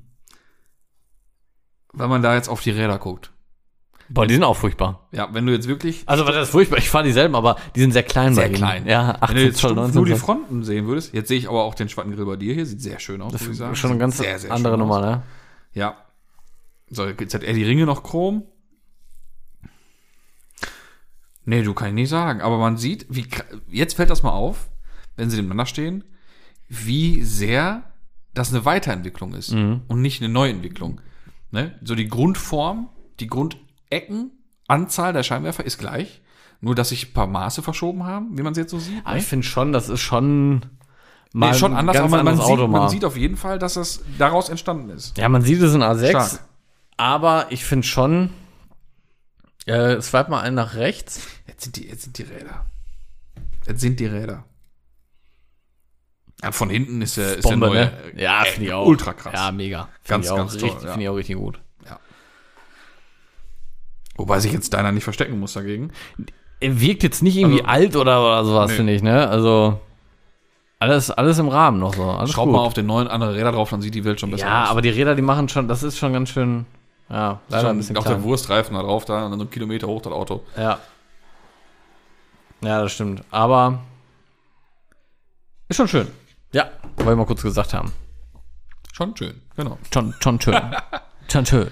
wenn man da jetzt auf die Räder guckt. Boah, die sind auch furchtbar. Ja, wenn du jetzt wirklich Also, was ist furchtbar? Ich fahre dieselben, aber die sind sehr klein sehr bei ihnen. klein. Ja, wenn 18 du jetzt Zoll, stumpf 19 nur die. Fronten sehen würdest, jetzt sehe ich aber auch den Spattengrill bei dir hier, sieht sehr schön aus, Das muss ich sagen. ist schon eine ganz sehr, sehr andere Nummer, aus. ne? Ja. So, jetzt hat er die Ringe noch chrom. Nee, du kann ich nicht sagen. Aber man sieht, wie jetzt fällt das mal auf, wenn sie nebeneinander stehen, wie sehr das eine Weiterentwicklung ist Mhm. und nicht eine Neuentwicklung. Ne? So die Grundform, die Grundecken, Anzahl der Scheinwerfer ist gleich. Nur, dass sich ein paar Maße verschoben haben, wie man es jetzt so sieht. Aber ne? ich finde schon, das ist schon mal Nee, schon anders, ganz aber man, sieht, Auto mal. man sieht auf jeden Fall, dass das daraus entstanden ist. ja, man sieht es in A6, Stark. aber ich finde schon, äh, swipe mal einen nach rechts. Jetzt sind die, jetzt sind die Räder. Jetzt sind die Räder. Ja, von hinten ist der, ist der Bombe, neue. ne? Ja, finde ich auch. Ultra krass. Ja, mega. Find Ganz, ganz toll, richtig, ja. Finde ich auch richtig gut. Wobei sich jetzt deiner nicht verstecken muss dagegen. Er wirkt jetzt nicht irgendwie Also- alt oder, oder sowas, Nee. finde ich, ne? Also, alles, alles im Rahmen noch so. Alles Schraub gut. mal auf den neuen andere Räder drauf, dann sieht die Welt schon besser ja, aus. aber die Räder, die machen schon, das ist schon ganz schön, ja, leider ein bisschen auch der klein. Wurstreifen da drauf, da und dann so einen Kilometer hoch das Auto. Ja. Ja, das stimmt. Aber ist schon schön. Ja, wollen wir mal kurz gesagt haben. Schon schön, genau. Schon, schon schön. schon schön.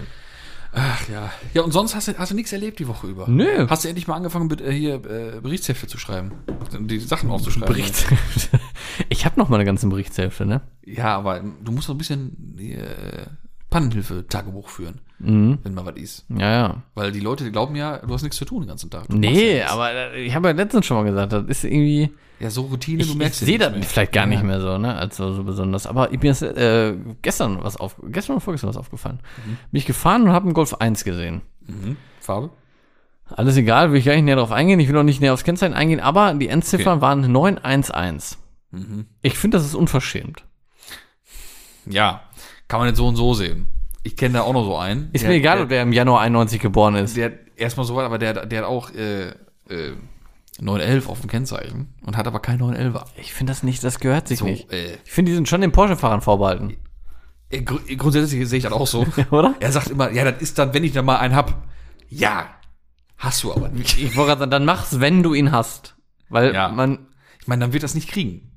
Ach ja. Ja, und sonst hast du, hast du nichts erlebt die Woche über? Nö. Hast du endlich mal angefangen, äh, hier äh, Berichtshefte zu schreiben? Die Sachen aufzuschreiben? Berichtshälfte. Ich habe noch mal eine ganze Berichtshälfte, ne? Ja, aber du musst doch ein bisschen äh, Pannenhilfe-Tagebuch führen, Mhm. wenn mal was ist. Ja, ja. Weil die Leute die glauben ja, du hast nichts zu tun den ganzen Tag. Du Nee, ja aber äh, ich habe ja letztens schon mal gesagt, das ist irgendwie. Ja, so Routine, Ich, du ich merkst ja sehe das mehr. vielleicht gar nicht mehr so, ne? Als so, so besonders. Aber mir ist äh, gestern was auf, gestern oder vorgestern was aufgefallen. Bin ich gefahren und habe einen Golf 1 gesehen. Mhm. Farbe? Alles egal, will ich gar nicht näher drauf eingehen. Ich will auch nicht näher aufs Kennzeichen eingehen, aber die Endziffern waren 911. Mhm. Ich finde, das ist unverschämt. Ja, kann man jetzt so und so sehen. Ich kenne da auch noch so einen. Ist der, mir egal, der, ob der im Januar 91 geboren ist. Der, erstmal so weit, aber der, der hat auch äh, äh, 911 auf dem Kennzeichen und hat aber kein 911er. Ich finde das nicht, das gehört sich So, nicht. äh, Ich finde, die sind schon den Porsche-Fahrern vorbehalten. äh, gru grundsätzlich sehe ich das auch so. Oder? Er sagt immer, ja, das ist dann, wenn ich dann mal einen hab. Ja, hast du aber nicht. Ich wollte gerade sagen, dann mach's, wenn du ihn hast. Weil Ja. man, Ich meine, dann wird das nicht kriegen.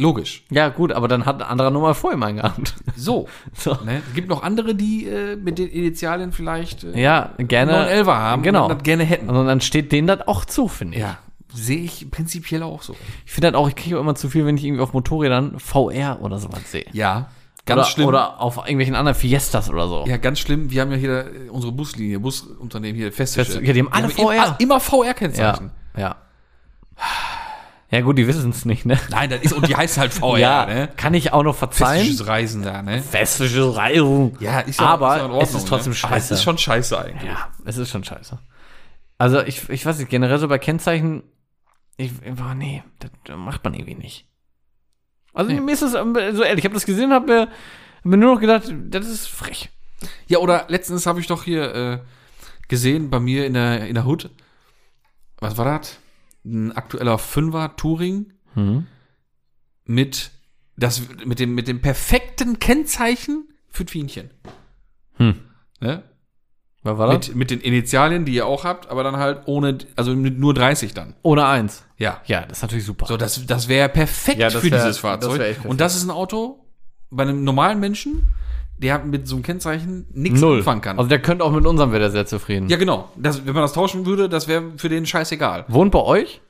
Logisch. ja gut, aber dann hat ein anderer Nummer vor ihm eingehabt. So. So. Ne? Es gibt noch andere, die äh, mit den Initialien vielleicht äh, Ja, gerne. 911er haben Genau. und das gerne hätten. Und dann steht denen das auch zu, finde ich. Ja, sehe ich prinzipiell auch so. Ich finde das auch, ich kriege auch immer zu viel, wenn ich irgendwie auf Motorrädern VR oder sowas sehe. Ja, ganz oder, schlimm. Oder auf irgendwelchen anderen Fiestas oder so. ja, ganz schlimm. Wir haben ja hier äh, unsere Buslinie, Busunternehmen hier fest. Ja, die haben alle VR. Immer, immer. VR-Kennzeichen. Ja. Ja, gut, die wissen es nicht, ne? Nein, das ist, und die heißt halt VR, ne? kann ich auch noch verzeihen. Festisches Reisen da, ne? Festische Reihung. Ja, ist ja, aber ist ja Ordnung, es ist trotzdem ne? scheiße. Aber es ist schon scheiße eigentlich. Ja, es ist schon scheiße. Also ich, ich weiß nicht, generell so bei Kennzeichen, ich, boah, nee, das macht man irgendwie nicht. Also Nee. mir ist es ähm, so ehrlich, ich habe das gesehen habe mir, hab mir nur noch gedacht, das ist frech. Ja, oder letztens habe ich doch hier äh, gesehen bei mir in der, in der Hood. Was war das? Ein aktueller Fünfer Touring Hm. mit, das, mit, dem, mit dem perfekten Kennzeichen für Twienchen. Hm. Ne? Was war das? Mit, mit den Initialien, die ihr auch habt, aber dann halt ohne, also mit nur 30 dann. Ohne eins. Ja. Ja, das ist natürlich super. So, das, das wäre perfekt Ja, das für wär- dieses das Fahrzeug. perfekt. Und das ist ein Auto, bei einem normalen Menschen, der mit so einem Kennzeichen nichts Null. anfangen kann. Also der könnte auch mit unserem wäre der sehr zufrieden. ja, genau. Das, wenn man das tauschen würde, das wäre für den scheißegal. Wohnt bei euch?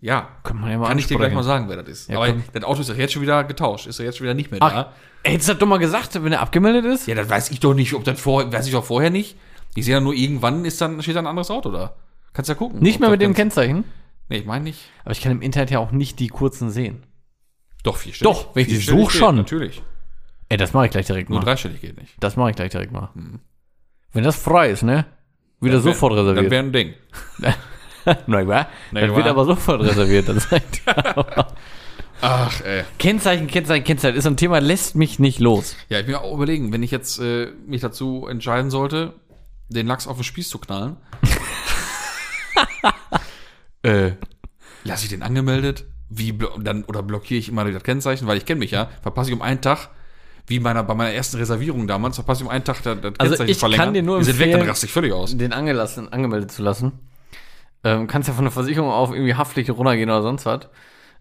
Ja. Kann man ja mal Kann ich dir gleich mal sagen, wer das ist. Ja, Aber komm. das Auto ist doch jetzt schon wieder getauscht. Ist doch jetzt schon wieder nicht mehr Ach, da. hättest du das doch mal gesagt, wenn er abgemeldet ist? Ja, das weiß ich doch nicht, ob das vorher, weiß ich doch vorher nicht. Ich sehe ja nur, irgendwann ist dann, steht da ein anderes Auto da. Kannst ja gucken. Nicht mehr mit dem Kennzeichen? Nee, ich meine nicht. Aber ich kann im Internet ja auch nicht die kurzen sehen. Doch, vierstellig. Doch, wenn ich die suche schon. Natürlich. Ey, das mache ich gleich direkt Nur mal. dreistellig geht nicht. Das mache ich gleich direkt mal. Wenn das frei ist, ne? Wieder Das wär- sofort Das reserviert. wäre ein Ding. Nein, wa? Nein, das wird aber sofort reserviert. Das sagt Ach, ey. Kennzeichen, Kennzeichen, Kennzeichen ist so ein Thema, lässt mich nicht los. Ja, ich will mir auch überlegen, wenn ich jetzt äh, mich dazu entscheiden sollte, den Lachs auf den Spieß zu knallen, äh, lasse ich den angemeldet? Wie blo dann oder blockiere ich immer das Kennzeichen, weil ich kenne mich ja, verpasse ich um einen Tag, Wie meiner, bei meiner ersten Reservierung damals, da passt um einen Tag das, das Also Kennzeichen ich verlängern. kann dir nur sind weg, empfehlen- dann raste ich völlig aus. den angelassen, angemeldet zu lassen. Ähm, kannst ja von der Versicherung auf irgendwie Haftpflicht runtergehen oder sonst was.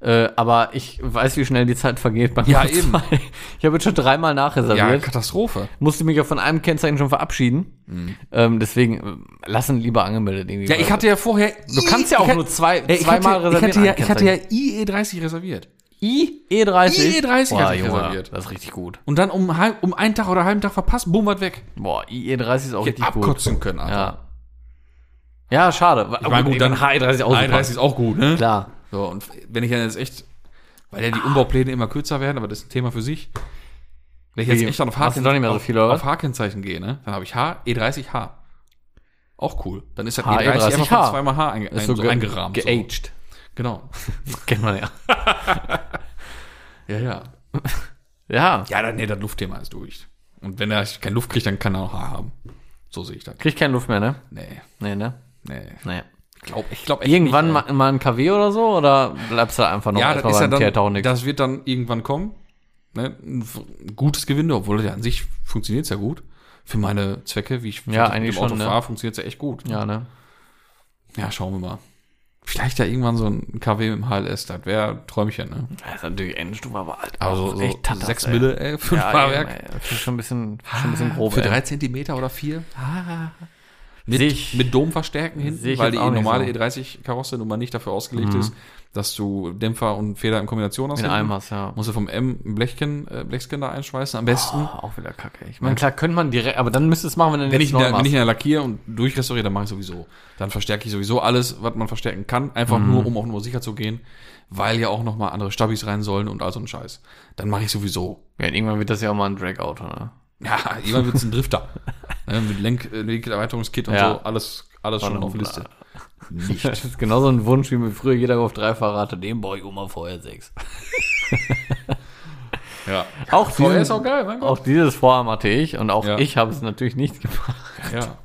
Äh, aber ich weiß, wie schnell die Zeit vergeht beim Ja, eben. zwei. Ich habe jetzt schon dreimal Ja, nachreserviert. Katastrophe. musste mich ja von einem Kennzeichen schon verabschieden. Ähm, deswegen äh, lassen lieber angemeldet irgendwie. Mhm. Ja, ich hatte ja vorher. Du kannst ja auch nur zwei, ich zweimal hatte, ich hatte, reservieren. ja, ich hatte ja Kennzeichen. IE30 reserviert. IE30. IE30 Boah, hatte ich Junge, reserviert. Das ist richtig gut. Und dann um, halb- um einen Tag oder halben Tag verpasst, bumm, was weg. Boah, IE30 ist auch Ich richtig gut. abkotzen können, Alter. Ja. Ja, schade. Aber meine, gut, dann- dann HE30 auch super. IE30 ist auch gut, ne? Klar. So, und wenn ich ja jetzt echt, weil ja die Umbaupläne immer kürzer werden, aber das ist ein Thema für sich. Wenn ich jetzt Wie? echt dann auf doch nicht mehr so auf- viel, oder auf H-Kennzeichen gehe, ne? Dann habe ich H, E30H. Auch cool. Dann ist das H, E30 einfach E30H. von zweimal H einge Ist so, so ge eingerahmt. Geaged. Genau. Kennt man ja. Ja, ja. Ja. Ja, dann, nee, das Luftthema ist durch. Und wenn er keine Luft kriegt, dann kann er auch Haar haben. So sehe ich das. Kriegt keine Luft mehr, ne? Nee, Nee, ne? nee. Nee. Ich glaube ich glaub echt Irgendwann nicht, mal, mal ein KW oder so? Oder bleibst du einfach noch Ja, das ist ja dann, das wird dann irgendwann kommen. Ne? Ein gutes Gewinde, obwohl ja an sich funktioniert es ja gut. Für meine Zwecke, wie ich Ja, mit eigentlich dem Auto schon, ne? fahre, funktioniert es ja echt gut. Ja, ne? Ja, schauen wir mal. Vielleicht ja irgendwann so ein KW im HLS, das wäre Träumchen, ne? Das ist natürlich Endstufe, aber halt Also so echt tatas, 6 ey. Mille, ey, für ein Ja, Fahrwerk. eben, ey. Das ist schon ein bisschen, schon ein bisschen grob, für ey. drei Zentimeter oder vier. Seh Mit, mit Domverstärken hinten, weil die normale so. E30-Karosse nun mal nicht dafür ausgelegt ist, dass du Dämpfer und Feder in Kombination hast. In einem hast, ja. Musst du vom M ein Blechchen, äh, Blechskin da einschweißen, am besten. Oh, auch wieder kacke. Ich meine, klar könnte man direkt, aber dann müsste es machen, wenn du Wenn ich, der, wenn ich in der lackiere und durchrestauriere, dann mache ich sowieso. Dann verstärke ich sowieso alles, was man verstärken kann, einfach Mhm. nur, um auf Nummer sicher zu gehen, weil ja auch nochmal andere Stabis rein sollen und all so ein Scheiß. Dann mache ich sowieso. Ja, irgendwann wird das ja auch mal ein Drag-Auto, ne? Ja, irgendwann wird es ein Drifter. ne, mit Lenk, äh, Lenkerweiterungskit und Ja. so, alles, alles schon auf Liste. Das ist genauso ein Wunsch, wie mir früher jeder auf drei Fahrrad hatte. Den baue ich immer vorher sechs. Ja. Auch, Vorher diesen- ist auch geil, mein Gott. auch dieses Vorhaben hatte ich und auch Ja. ich habe es natürlich nicht gemacht. Ja.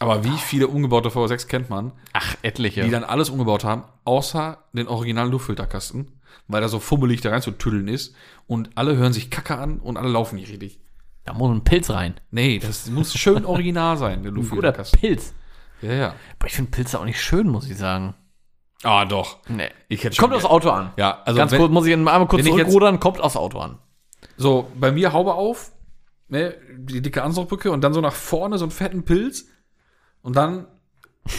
Aber wie viele umgebaute V6 kennt man, Ach, etliche. die dann alles umgebaut haben, außer den originalen Luftfilterkasten, weil da so fummelig da rein zu tüddeln ist und alle hören sich kacke an und alle laufen nicht richtig. da muss ein Pilz rein. Nee, das muss schön original sein, der Luftfilterkasten. Pilz. Ja, ja. Aber ich finde Pilze auch nicht schön, muss ich sagen. Ah, doch. Nee. Ich hätte Kommt aufs Auto an. Ja, also Ganz wenn, kurz, muss ich einmal kurz ich jetzt- zurückrudern, kommt aufs Auto an. so bei mir Haube auf, ne, die dicke Ansaugbrücke und dann so nach vorne so einen fetten Pilz und dann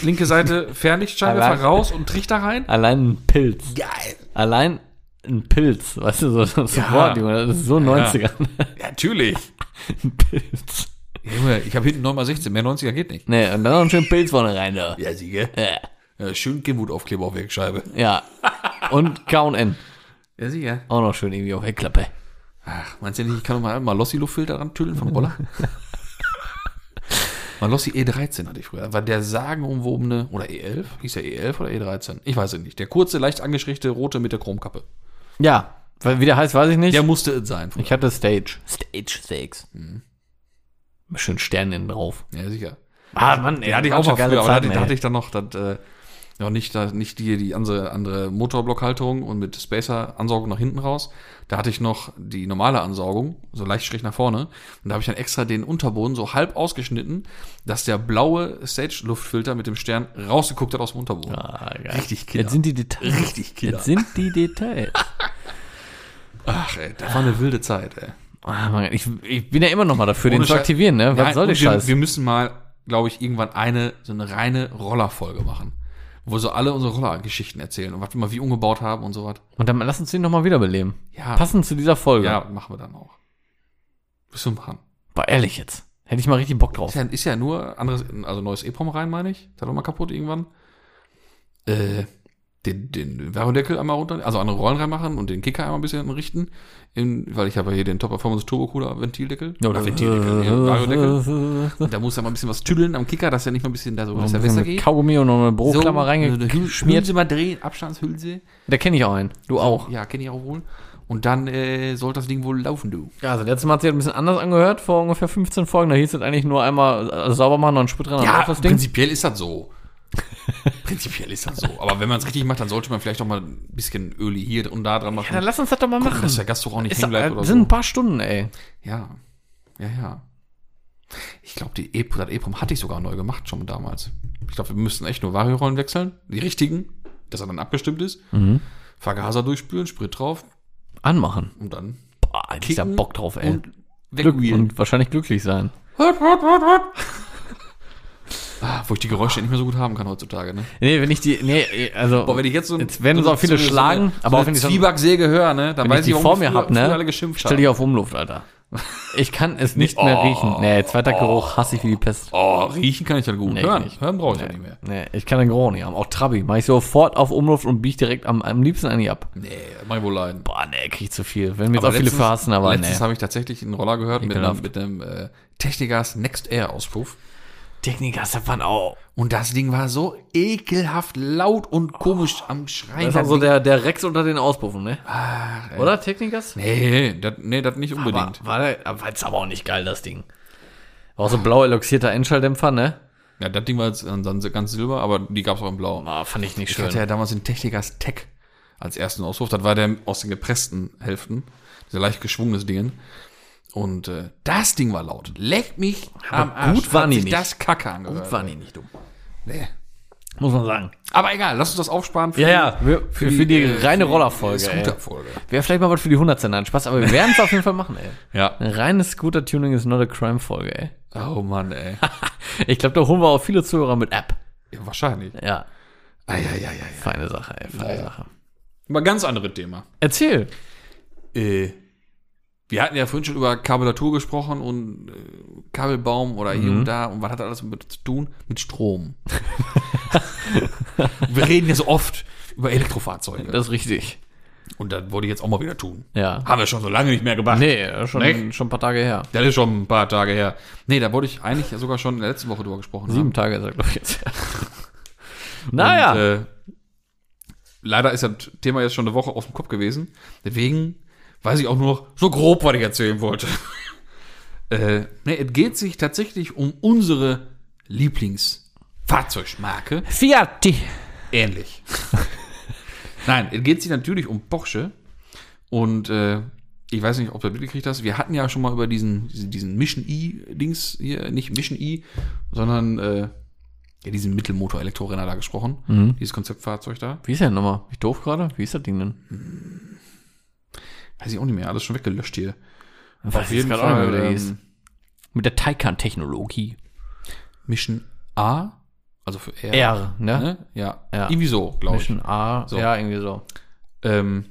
linke Seite Fernlichtscheinwerfer Allein- raus und Trichter rein. Allein ein Pilz. Geil. Allein ein Pilz, weißt du, so, so ja. Wort, Junge, das ist so 90er. Ja, natürlich. ein Pilz. Junge, ich habe hinten 9x16, mehr 90er geht nicht. Nee, und dann noch einen schönen Pilz vorne rein, da. Ja, siege. Ja. Ja, schön Kimwood-Aufkleber auf Wegscheibe. ja. Und K&N. Ja, sicher. Auch noch schön irgendwie auf Heckklappe. Ach, meinst du nicht, ich kann noch mal Malossi-Luftfilter ran tüdeln vom Roller? Malossi E13 hatte ich früher. War der sagenumwobene, oder E11? Hieß der E11 oder E13? Ich weiß es nicht. Der kurze, leicht angestrichte rote mit der Chromkappe. Ja, weil wie der heißt, weiß ich nicht. Der musste es sein. früher. ich hatte Stage. Stage 6. Mhm. Schön Sterne innen drauf. Ja, sicher. Ah, Mann, Den hatte ich auch mal früher, aber da hatte, ich dann noch, das, äh, noch nicht, da, nicht die, die andere, andere Motorblockhalterung und mit Spacer-Ansaugung nach hinten raus. Da hatte ich noch die normale Ansaugung, so leicht schräg nach vorne. Und da habe ich dann extra den Unterboden so halb ausgeschnitten, dass der blaue Stage-Luftfilter mit dem Stern rausgeguckt hat aus dem Unterboden. Ah, geil. Richtig Killer. Jetzt sind die Details. Richtig Killer. Jetzt sind die Details. Ach, ey, das war eine wilde Zeit, ey. Ah, ich, ich bin ja immer noch mal dafür, den Ohne zu Scheiß- aktivieren, ne? Was Nein, soll und der wir, Scheiß? Wir müssen mal, glaube ich, irgendwann eine, so eine reine Rollerfolge machen. Wo so alle unsere Rollergeschichten erzählen und was wir mal wie umgebaut haben und so was. Und dann lass uns den noch mal wiederbeleben. Ja. Passend zu dieser Folge. Ja, machen wir dann auch. Wirst du machen. War ehrlich jetzt. Hätte ich mal richtig Bock drauf. Ist ja, ist ja nur anderes, also neues EPROM rein, meine ich. Ist ja doch mal kaputt irgendwann. Äh, den, den Varodeckel einmal runter, also andere Rollen reinmachen und den Kicker einmal ein bisschen richten. In, weil ich habe ja hier den Top Performance Turbo Cooler Ventildeckel. Oder Ventildeckel, nee, Varodeckel. Und da muss ja mal ein bisschen was tüdeln am Kicker, dass er nicht mal ein bisschen da so, dass er besser geht. Kaugummi und noch eine Büroklammer eine Hül- reingeschmiert. Hülse mal drehen, Abstandshülse. Da kenne ich auch einen. Du auch. Ja, kenne ich auch wohl. Und dann äh, soll das Ding wohl laufen, du. Ja, also letztes Mal hat sich ein bisschen anders angehört, vor ungefähr 15 Folgen. Da hieß es eigentlich nur einmal äh, sauber machen, einen Sprit und Ja, auf das Ding. prinzipiell ist das so. Prinzipiell ist das so. Aber wenn man es richtig macht, dann sollte man vielleicht auch mal ein bisschen Öli hier und da dran machen. Ja, dann lass uns das doch mal machen. dass der Gast doch auch nicht Ist, hängen bleibt äh, oder sind so. ein paar Stunden, ey. Ja, ja, ja. Ich glaube, die e das EEPROM hatte ich sogar neu gemacht schon damals. Ich glaube, wir müssten echt nur Variorollen wechseln, die richtigen, dass er dann abgestimmt ist. Mhm. Vergaser durchspülen, Sprit drauf Anmachen. und dann Boah, ich hab kicken Bock drauf, ey. und Glück und wahrscheinlich glücklich sein. Ah, wo ich die Geräusche nicht mehr so gut haben kann heutzutage, ne? Nee, wenn ich die, nee, also, Boah, wenn ich jetzt so jetzt werden uns auch viele so eine- schlagen, so aber auch eine wenn ich so- Zwiebacksäge höre, ne, dann wenn weiß ich die warum vor mir früher- hab, ne, alle geschimpft stell dich auf Umluft, Alter. Ich kann es nicht mehr Oh. riechen. Nee, zweiter Geruch hasse ich wie die Pest. Oh, riechen kann ich dann gut. Nee, hören, nicht. hören brauche ich ja nicht mehr. Nee, ich kann den Geruch nicht haben. Auch Trabi. Mach ich sofort auf Umluft und bieg direkt am, am liebsten an die ab. Nee, mach ich wohl leiden. Boah, nee, krieg ich zu viel. Wenn mir jetzt Aber auch viele letztens- verhassen, aber Letztens nee. habe ich tatsächlich einen Roller gehört mit einem, mit einem äh, Technikers Next Air Auspuff. Techniker, waren auch. Und das Ding war so ekelhaft laut und komisch am Schreien. Das ist auch so der, der Rex unter den Auspuffen, ne? Ach. Oder, Technikers? Nee, das, nee, das nicht unbedingt. Aber, war, war jetzt aber auch nicht geil, das Ding. War auch so blau eloxierter Endschalldämpfer, ne? ja, das Ding war jetzt dann ganz silber, aber die gab es auch in blau. Ah, fand ich nicht Ich schön. hatte ja damals den Technikers Tech als ersten Auspuff. Das war der aus den gepressten Hälften. Dieser leicht geschwungenes Ding. Und äh, das Ding war laut. Leck mich am Arsch. gut waren die nicht. das Kacke angehört. Gut waren die nicht dumm. Nee. Muss man sagen. Aber egal, lass uns das aufsparen für Ja, ja, für, für, für die äh, reine die Rollerfolge. Scooter-Folge. Wäre vielleicht mal was für die 100 Nein, Spaß, aber wir werden es auf jeden Fall machen, ey. Ja. Ein reines Scooter-Tuning ist not a Crime-Folge, ey. Oh Mann, ey. Ich glaube, da holen wir auch viele Zuhörer mit App. Ja, wahrscheinlich. Ja, Eieieiei. feine Sache, ey, feine Ja. Sache. Aber ganz anderes Thema. Erzähl. Äh, wir hatten ja vorhin schon über Kabelatur gesprochen und äh, Kabelbaum oder hier und da. Und was hat alles mit zu tun? Mit Strom. wir reden ja so oft über Elektrofahrzeuge. Das ist richtig. und das wollte ich jetzt auch mal wieder tun. Ja. Haben wir schon so lange nicht mehr gemacht. Nee, schon, Nee. schon ein paar Tage her. Das ist schon ein paar Tage her. Nee, da wollte ich eigentlich sogar schon in der letzten Woche drüber gesprochen Sieben haben. Tage ist er, glaube ich, jetzt her. naja. Und, äh, leider ist das Thema jetzt schon eine Woche auf dem Kopf gewesen. Deswegen weiß ich auch nur noch so grob, was ich erzählen wollte. äh, nee, es geht sich tatsächlich um unsere Lieblingsfahrzeugmarke. Fiat. Ähnlich. Nein, es geht sich natürlich um Porsche. Und äh, ich weiß nicht, ob du mitgekriegt hast. Wir hatten ja schon mal über diesen, diesen, diesen Mission E-Dings hier, nicht Mission E, sondern äh, ja, diesen Mittelmotor-Elektrorenner da gesprochen. Mhm. Dieses Konzeptfahrzeug da. Wie ist der nochmal? Bin ich doof gerade? Wie ist das Ding denn? Weiß ich auch nicht mehr. Alles schon weggelöscht hier. Nicht mehr, wie der ähm. Mit der Taycan-Technologie. Mission A, also für R. R, ne? Ne? Ja. Ja. Irgendwie so, glaube ich. Mission A, So. ja, irgendwie so. Ähm,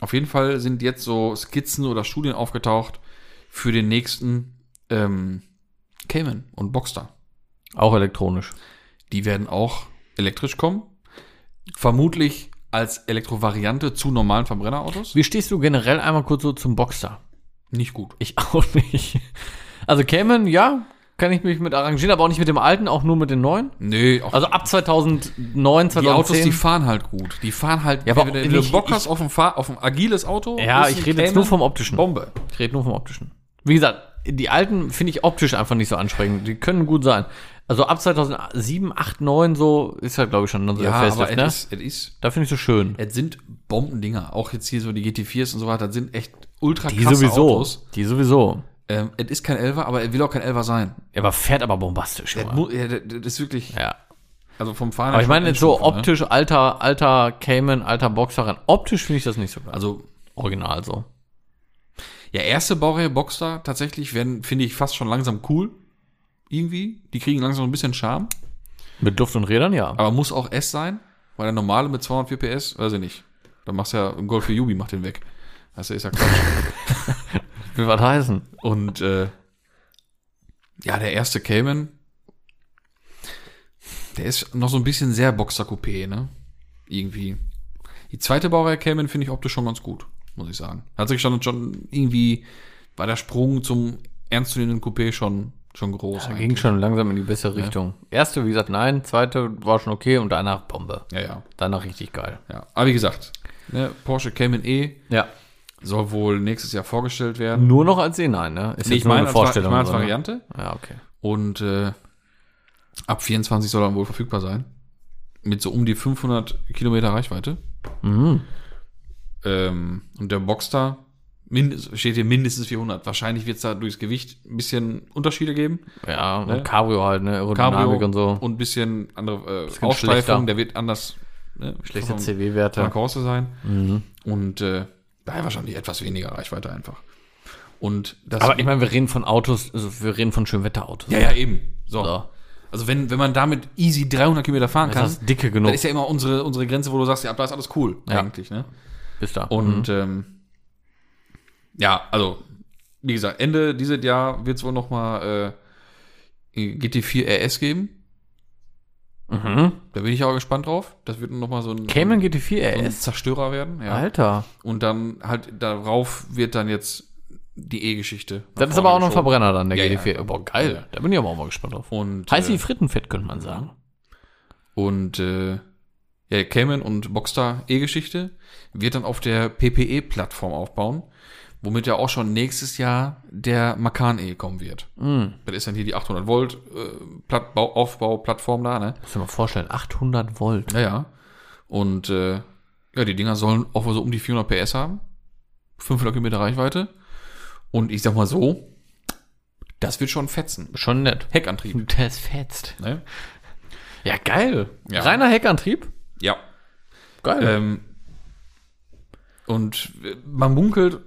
auf jeden Fall sind jetzt so Skizzen oder Studien aufgetaucht für den nächsten ähm, Cayman und Boxster. Auch elektronisch. Die werden auch elektrisch kommen. Vermutlich als Elektrovariante zu normalen Verbrennerautos. Wie stehst du generell einmal kurz so zum Boxster? Nicht gut. Ich auch nicht. Also Cayman, ja, kann ich mich mit arrangieren, aber auch nicht mit dem alten, auch nur mit den neuen. Nee, auch Also ab 2009, 2010. die Autos, die fahren halt gut. Die fahren halt, Ja, aber wenn, du- Bock hast auf ein, Fahr auf ein agiles Auto. ja, ich rede jetzt nur vom optischen. Bombe. Ich rede nur vom optischen. Wie gesagt, die alten finde ich optisch einfach nicht so ansprechend. Die können gut sein. Also ab 2007, 8, 9 so ist halt, glaube ich, schon so Ja, der aber Facelift, ne? es ist, es ist Da finde ich so schön. Es sind Bombendinger. Auch jetzt hier so die GT4s und so weiter, das sind echt ultra Die krasse sowieso. Autos. Die sowieso. Ähm, es ist kein Elfer, aber er will auch kein Elfer sein. Er aber fährt aber bombastisch. Das, ja, das das ist wirklich, Ja. also vom Fahren Aber ich meine jetzt so ne? optisch, alter, alter Cayman, alter Boxer, optisch finde ich das nicht so geil. Also, original so. ja, erste Baureihe Boxster tatsächlich werden, finde ich, fast schon langsam cool. Irgendwie. Die kriegen langsam ein bisschen Charme. Mit Duft und Rädern, ja. Aber muss auch S sein, weil der normale mit 204 PS, weiß ich nicht. Dann machst du ja im Golf für Jubi, macht den weg. Das ist ja Quatsch. Will was heißen. Und äh, ja, der erste Cayman, der ist noch so ein bisschen sehr Boxer-Coupé, ne? Irgendwie. Die zweite Baureihe Cayman finde ich optisch schon ganz gut, muss ich sagen. Hat sich schon, schon irgendwie, war der Sprung zum ernstzunehmenden Coupé schon, schon groß. Da ging schon langsam in die bessere Richtung. Erste, wie gesagt, nein. Zweite war schon okay und danach Bombe. Ja, ja, Danach richtig geil. ja. Aber wie gesagt, ne, Porsche Cayman E Ja. soll wohl nächstes Jahr vorgestellt werden. Nur noch als E9, ne? Ist Nee, ich meine als, Var- ich meine als ne? Variante. Ja, okay. Und äh, ab 24 soll er wohl verfügbar sein. mit so um die 500 Kilometer Reichweite. Mhm. Ähm, und der Boxster mindest, steht hier mindestens 400. Wahrscheinlich wird es da durchs Gewicht ein bisschen Unterschiede geben. Ja, und Ne? Cabrio halt, ne? Aerodynamik Cabrio und so. und ein bisschen andere äh, Bisschen Aussteifung. schlechter. Der wird anders ne, Schlechte vom- von der CW-Werte. Korse sein. Mhm. Und äh, daher wahrscheinlich etwas weniger Reichweite einfach. Und das Aber ich meine, wir reden von Autos, also wir reden von Schönwetterautos. ja, ja, eben. So. So. Also wenn, wenn man damit easy 300 Kilometer fahren Ist kann, das dicke dann genug? ist ja immer unsere, unsere Grenze, wo du sagst, ja, da ist alles cool Ja. eigentlich. Ne? Bis da. Und ähm, ja, also wie gesagt, Ende dieses Jahr wird es wohl noch mal äh, GT4 RS geben. Mhm. Da bin ich aber gespannt drauf. Das wird noch mal so ein, Cayman so GT4 ein RS? Zerstörer werden. Ja. Alter. Und dann halt darauf wird dann jetzt die E-Geschichte. Das ist aber auch noch ein. Verbrenner dann, der Ja, ja, GT4. ja. Boah, geil. Da bin ich aber auch mal gespannt drauf. Und, Heiß wie äh, Frittenfett, könnte man sagen. Und äh, ja, Cayman und Boxster E-Geschichte wird dann auf der PPE-Plattform aufbauen, womit ja auch schon nächstes Jahr der Macan E kommen wird. Mhm. Das ist dann hier die 800 Volt äh, Platt, Bau, Aufbauplattform da, ne? Muss dir mal vorstellen, 800 Volt. Ja, ja. Und äh, ja, die Dinger sollen auch so um die 400 PS haben, 500 Kilometer Reichweite. Und ich sag mal so, das wird schon fetzen. Schon nett. Heckantrieb. Das fetzt. Ne? Ja, geil. Ja. Reiner Heckantrieb. Ja. Geil. Ähm, und man munkelt,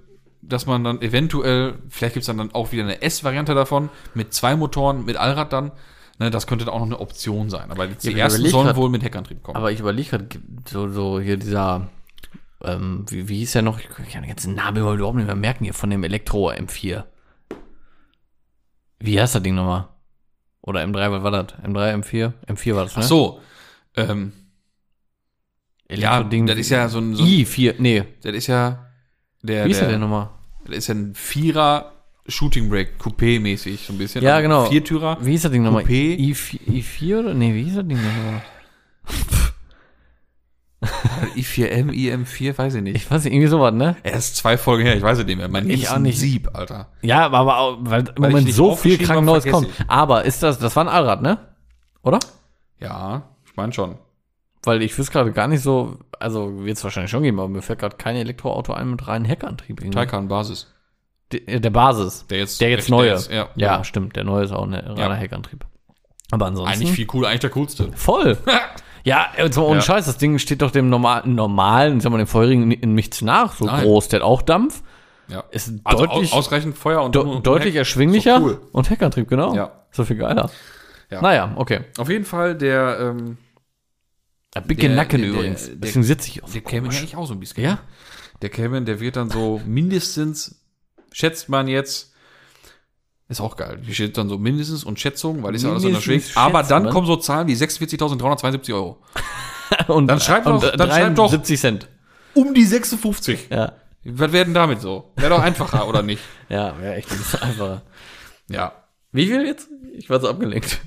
dass man dann eventuell, vielleicht gibt's dann, dann auch wieder eine S-Variante davon, mit zwei Motoren, mit Allrad dann. Ne, das könnte dann auch noch eine Option sein. Aber jetzt Ja, die aber ersten sollen grad- wohl mit Heckantrieb kommen. Aber ich überlege gerade, so, so hier dieser, ähm, wie, wie hieß der noch? Ich kann den ganzen Namen überhaupt nicht mehr merken hier von dem Elektro M4. Wie heißt das Ding nochmal? Oder M3, was war das? M3, M4? M4 war das, ne? Ach so. Ähm, ja, Elektroding- das ist ja so ein, so ein i4, nee. das ist ja der, Wie ist der der, denn nochmal? Ist ja ein Vierer Shooting Brake Coupé mäßig so ein bisschen. Ja, Also genau. Viertürer. Wie hieß das Ding nochmal? Coupé. I4, I4 oder? Nee, wie hieß das Ding nochmal? i4M, IM4, weiß ich nicht. Ich weiß nicht, irgendwie sowas, ne? Er ist zwei Folgen her, ich weiß es nicht mehr. Mein Ich ist auch ein nicht. Sieb, Alter. Ja, aber, aber weil im Weil Moment so viel krank Neues kommt. Aber ist das, das war ein Allrad, ne? Oder? Ja, ich meine schon. Weil ich wüsste gerade gar nicht so, also wird es wahrscheinlich schon geben, aber mir fällt gerade kein Elektroauto ein mit reinen Heckantrieb. irgendwie. Taycan Basis. Der, der Basis. Der jetzt, Der jetzt neue. jetzt- ja, Ja, stimmt, der neue ist auch ein reiner Ja. Heckantrieb. Aber ansonsten. Eigentlich viel cooler, eigentlich der coolste. voll. ja, und so ohne Ja. Scheiß, das Ding steht doch dem normalen, normalen, sagen wir, dem vorherigen in nichts nach, so Nein. groß, der hat auch Dampf, Ja. ist Also deutlich, au- ausreichend Feuer und, de und deutlich Heck. erschwinglicher So cool. und Heckantrieb, genau. Ja. So viel geiler. Ja. Naja, okay. Auf jeden Fall der, ähm, Der- Nacken der- übrigens. der- Deswegen sitze ich auf. der Cayman eigentlich auch so ein bisschen. Ja? Der Cayman, der wird dann so mindestens, schätzt man jetzt, ist auch geil. Hier steht dann so mindestens und Schätzung, weil ist ja alles unterschwingt. Aber dann schätzen, kommen so Zahlen wie 46.372 Euro. Und, Dann schreibt und doch- dann schreibt doch- 73 Cent. Um die 56. Ja. Was werden damit so? Wäre doch einfacher, oder nicht? Ja, wäre echt einfacher. Ja. Wie viel jetzt? Ich war so abgelenkt.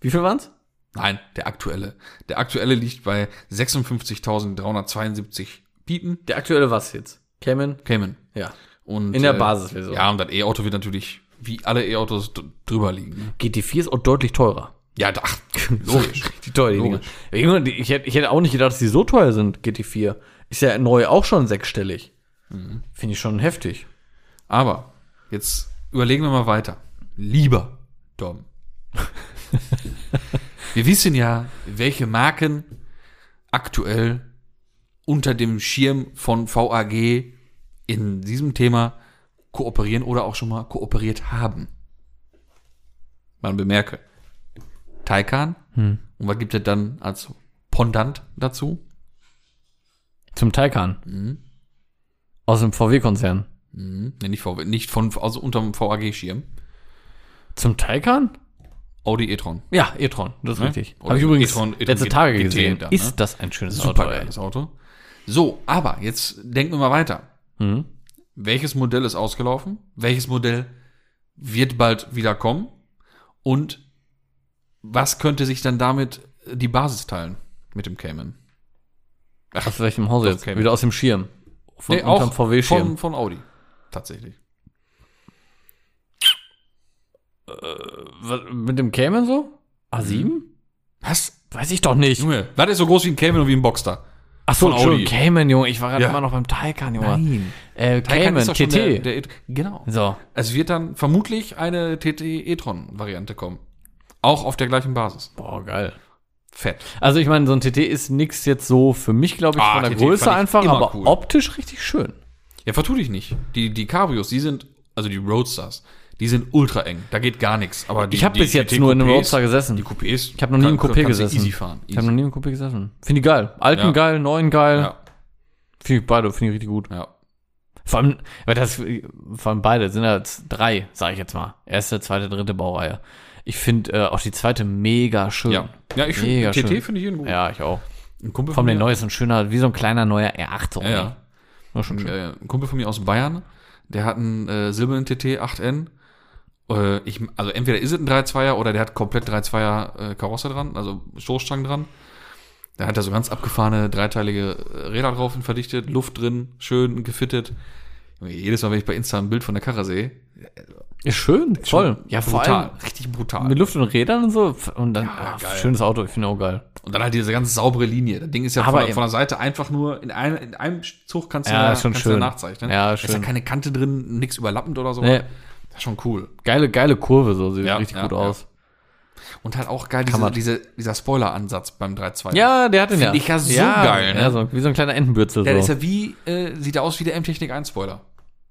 Wie viel waren's? Nein, der aktuelle. Der aktuelle liegt bei 56.372 Piepen. Der aktuelle was jetzt? Cayman? Cayman. Ja. Und, In der Basisversion. Ja, und das E-Auto wird natürlich, wie alle E-Autos, drüber liegen. ne? GT4 ist auch deutlich teurer. Ja, ach, logisch. Die teuer, die. Logisch. Die- ich hätte, ich hätte auch nicht gedacht, dass die so teuer sind, GT4. Ist ja neu auch schon sechsstellig. Mhm. Finde ich schon heftig. Aber jetzt überlegen wir mal weiter. Lieber Dom. Wir wissen ja, welche Marken aktuell unter dem Schirm von VAG in diesem Thema kooperieren oder auch schon mal kooperiert haben. Man bemerke, Taycan. Und was gibt es dann als Pendant dazu? Zum Taycan. Mhm. Aus dem VW-Konzern. Mhm. Nee, nicht, VW, nicht von, also unterm VAG-Schirm. Zum Taycan? Audi e-tron. Ja, e-tron, das ist Ne? richtig. Habe ich übrigens e-tron- e-tron letzte GT Tage gesehen. dann, ne? Ist das ein schönes Super Auto, geiles Auto. So, aber jetzt denken wir mal weiter. Mhm. Welches Modell ist ausgelaufen? Welches Modell wird bald wieder kommen? Und was könnte sich dann damit die Basis teilen mit dem Cayman? Aus welchem Hause jetzt? Cayman. Wieder aus dem Schirm. Von Nee, auch VW-Schirm. von, von Audi. Tatsächlich. Was, mit dem Cayman so? A7? Was? Weiß ich doch nicht. Junge, das ist so groß wie ein Cayman und wie ein Boxster. Ach so, Audi. Cayman, Junge. Ich war gerade Ja. immer noch beim Taycan, Junge. Nein. Äh, Cayman, TT. Der, der, genau. so. Es wird dann vermutlich eine TT e-tron-Variante kommen. Auch auf der gleichen Basis. Boah, geil. Fett. Also ich meine, so ein TT ist nix jetzt so für mich, glaube ich, Ah, von der TT Größe einfach, aber cool. optisch richtig schön. Ja, vertu dich nicht. Die, die Cabrios, die sind, also die Roadsters, die sind ultra eng. Da geht gar nichts. Aber die, Ich habe bis jetzt nur in einem Roadster gesessen. Die Coupés. Ich habe noch nie im Coupé gesessen. Easy fahren. Ich habe noch nie im Coupé gesessen. Finde ich geil. Alten Ja. geil, neuen geil. ja, Finde ich beide, finde ich richtig gut. ja. Vor allem, weil das, vor allem beide sind ja jetzt drei, sage ich jetzt mal. Erste, zweite, dritte Baureihe. Ich finde äh, auch die zweite mega schön. Ja, ja ich finde. TT finde ich jeden gut. Ja, ich auch. Ein Kumpel allem mir- neue ist ein schöner, wie so ein kleiner neuer R8. So, Ja, ja. War schon Ein, schön. äh, ein Kumpel von mir aus Bayern, der hat einen äh, silbernen TT 8N. Äh, ich, also entweder ist es ein 3.2er oder der hat komplett 3.2er äh, Karosse dran, also Stoßstangen dran. Da hat er so ganz abgefahrene dreiteilige äh, Räder drauf und verdichtet, Luft drin, schön gefittet. Jedes Mal, wenn ich bei Insta ein Bild von der Karre sehe, Ist schön, voll. schon Ja, vor brutal, allem richtig brutal. mit Luft und Rädern und so. Und dann, Ja, geil. schönes Auto, ich finde auch geil. Und dann halt diese ganz saubere Linie. Das Ding ist ja Aber von, von der Seite einfach nur in, ein, in einem Zug kannst du Ja, da, ist schon kannst schön. nachzeichnen. Ja, Da ist ja schön. keine Kante drin, nichts überlappend oder so. Nee, Das ist schon cool. geile, geile Kurve, so sieht Ja, richtig ja, gut ja. aus. Und halt auch geil, diese, diese, dieser Spoiler-Ansatz beim 3.2. Ja, der hat den Find ja. ich ja so geil, ne? Ja, so, wie so ein kleiner Entenbürzel. Der ist so. ja wie, äh, sieht ja aus wie der M-Technik 1 Spoiler.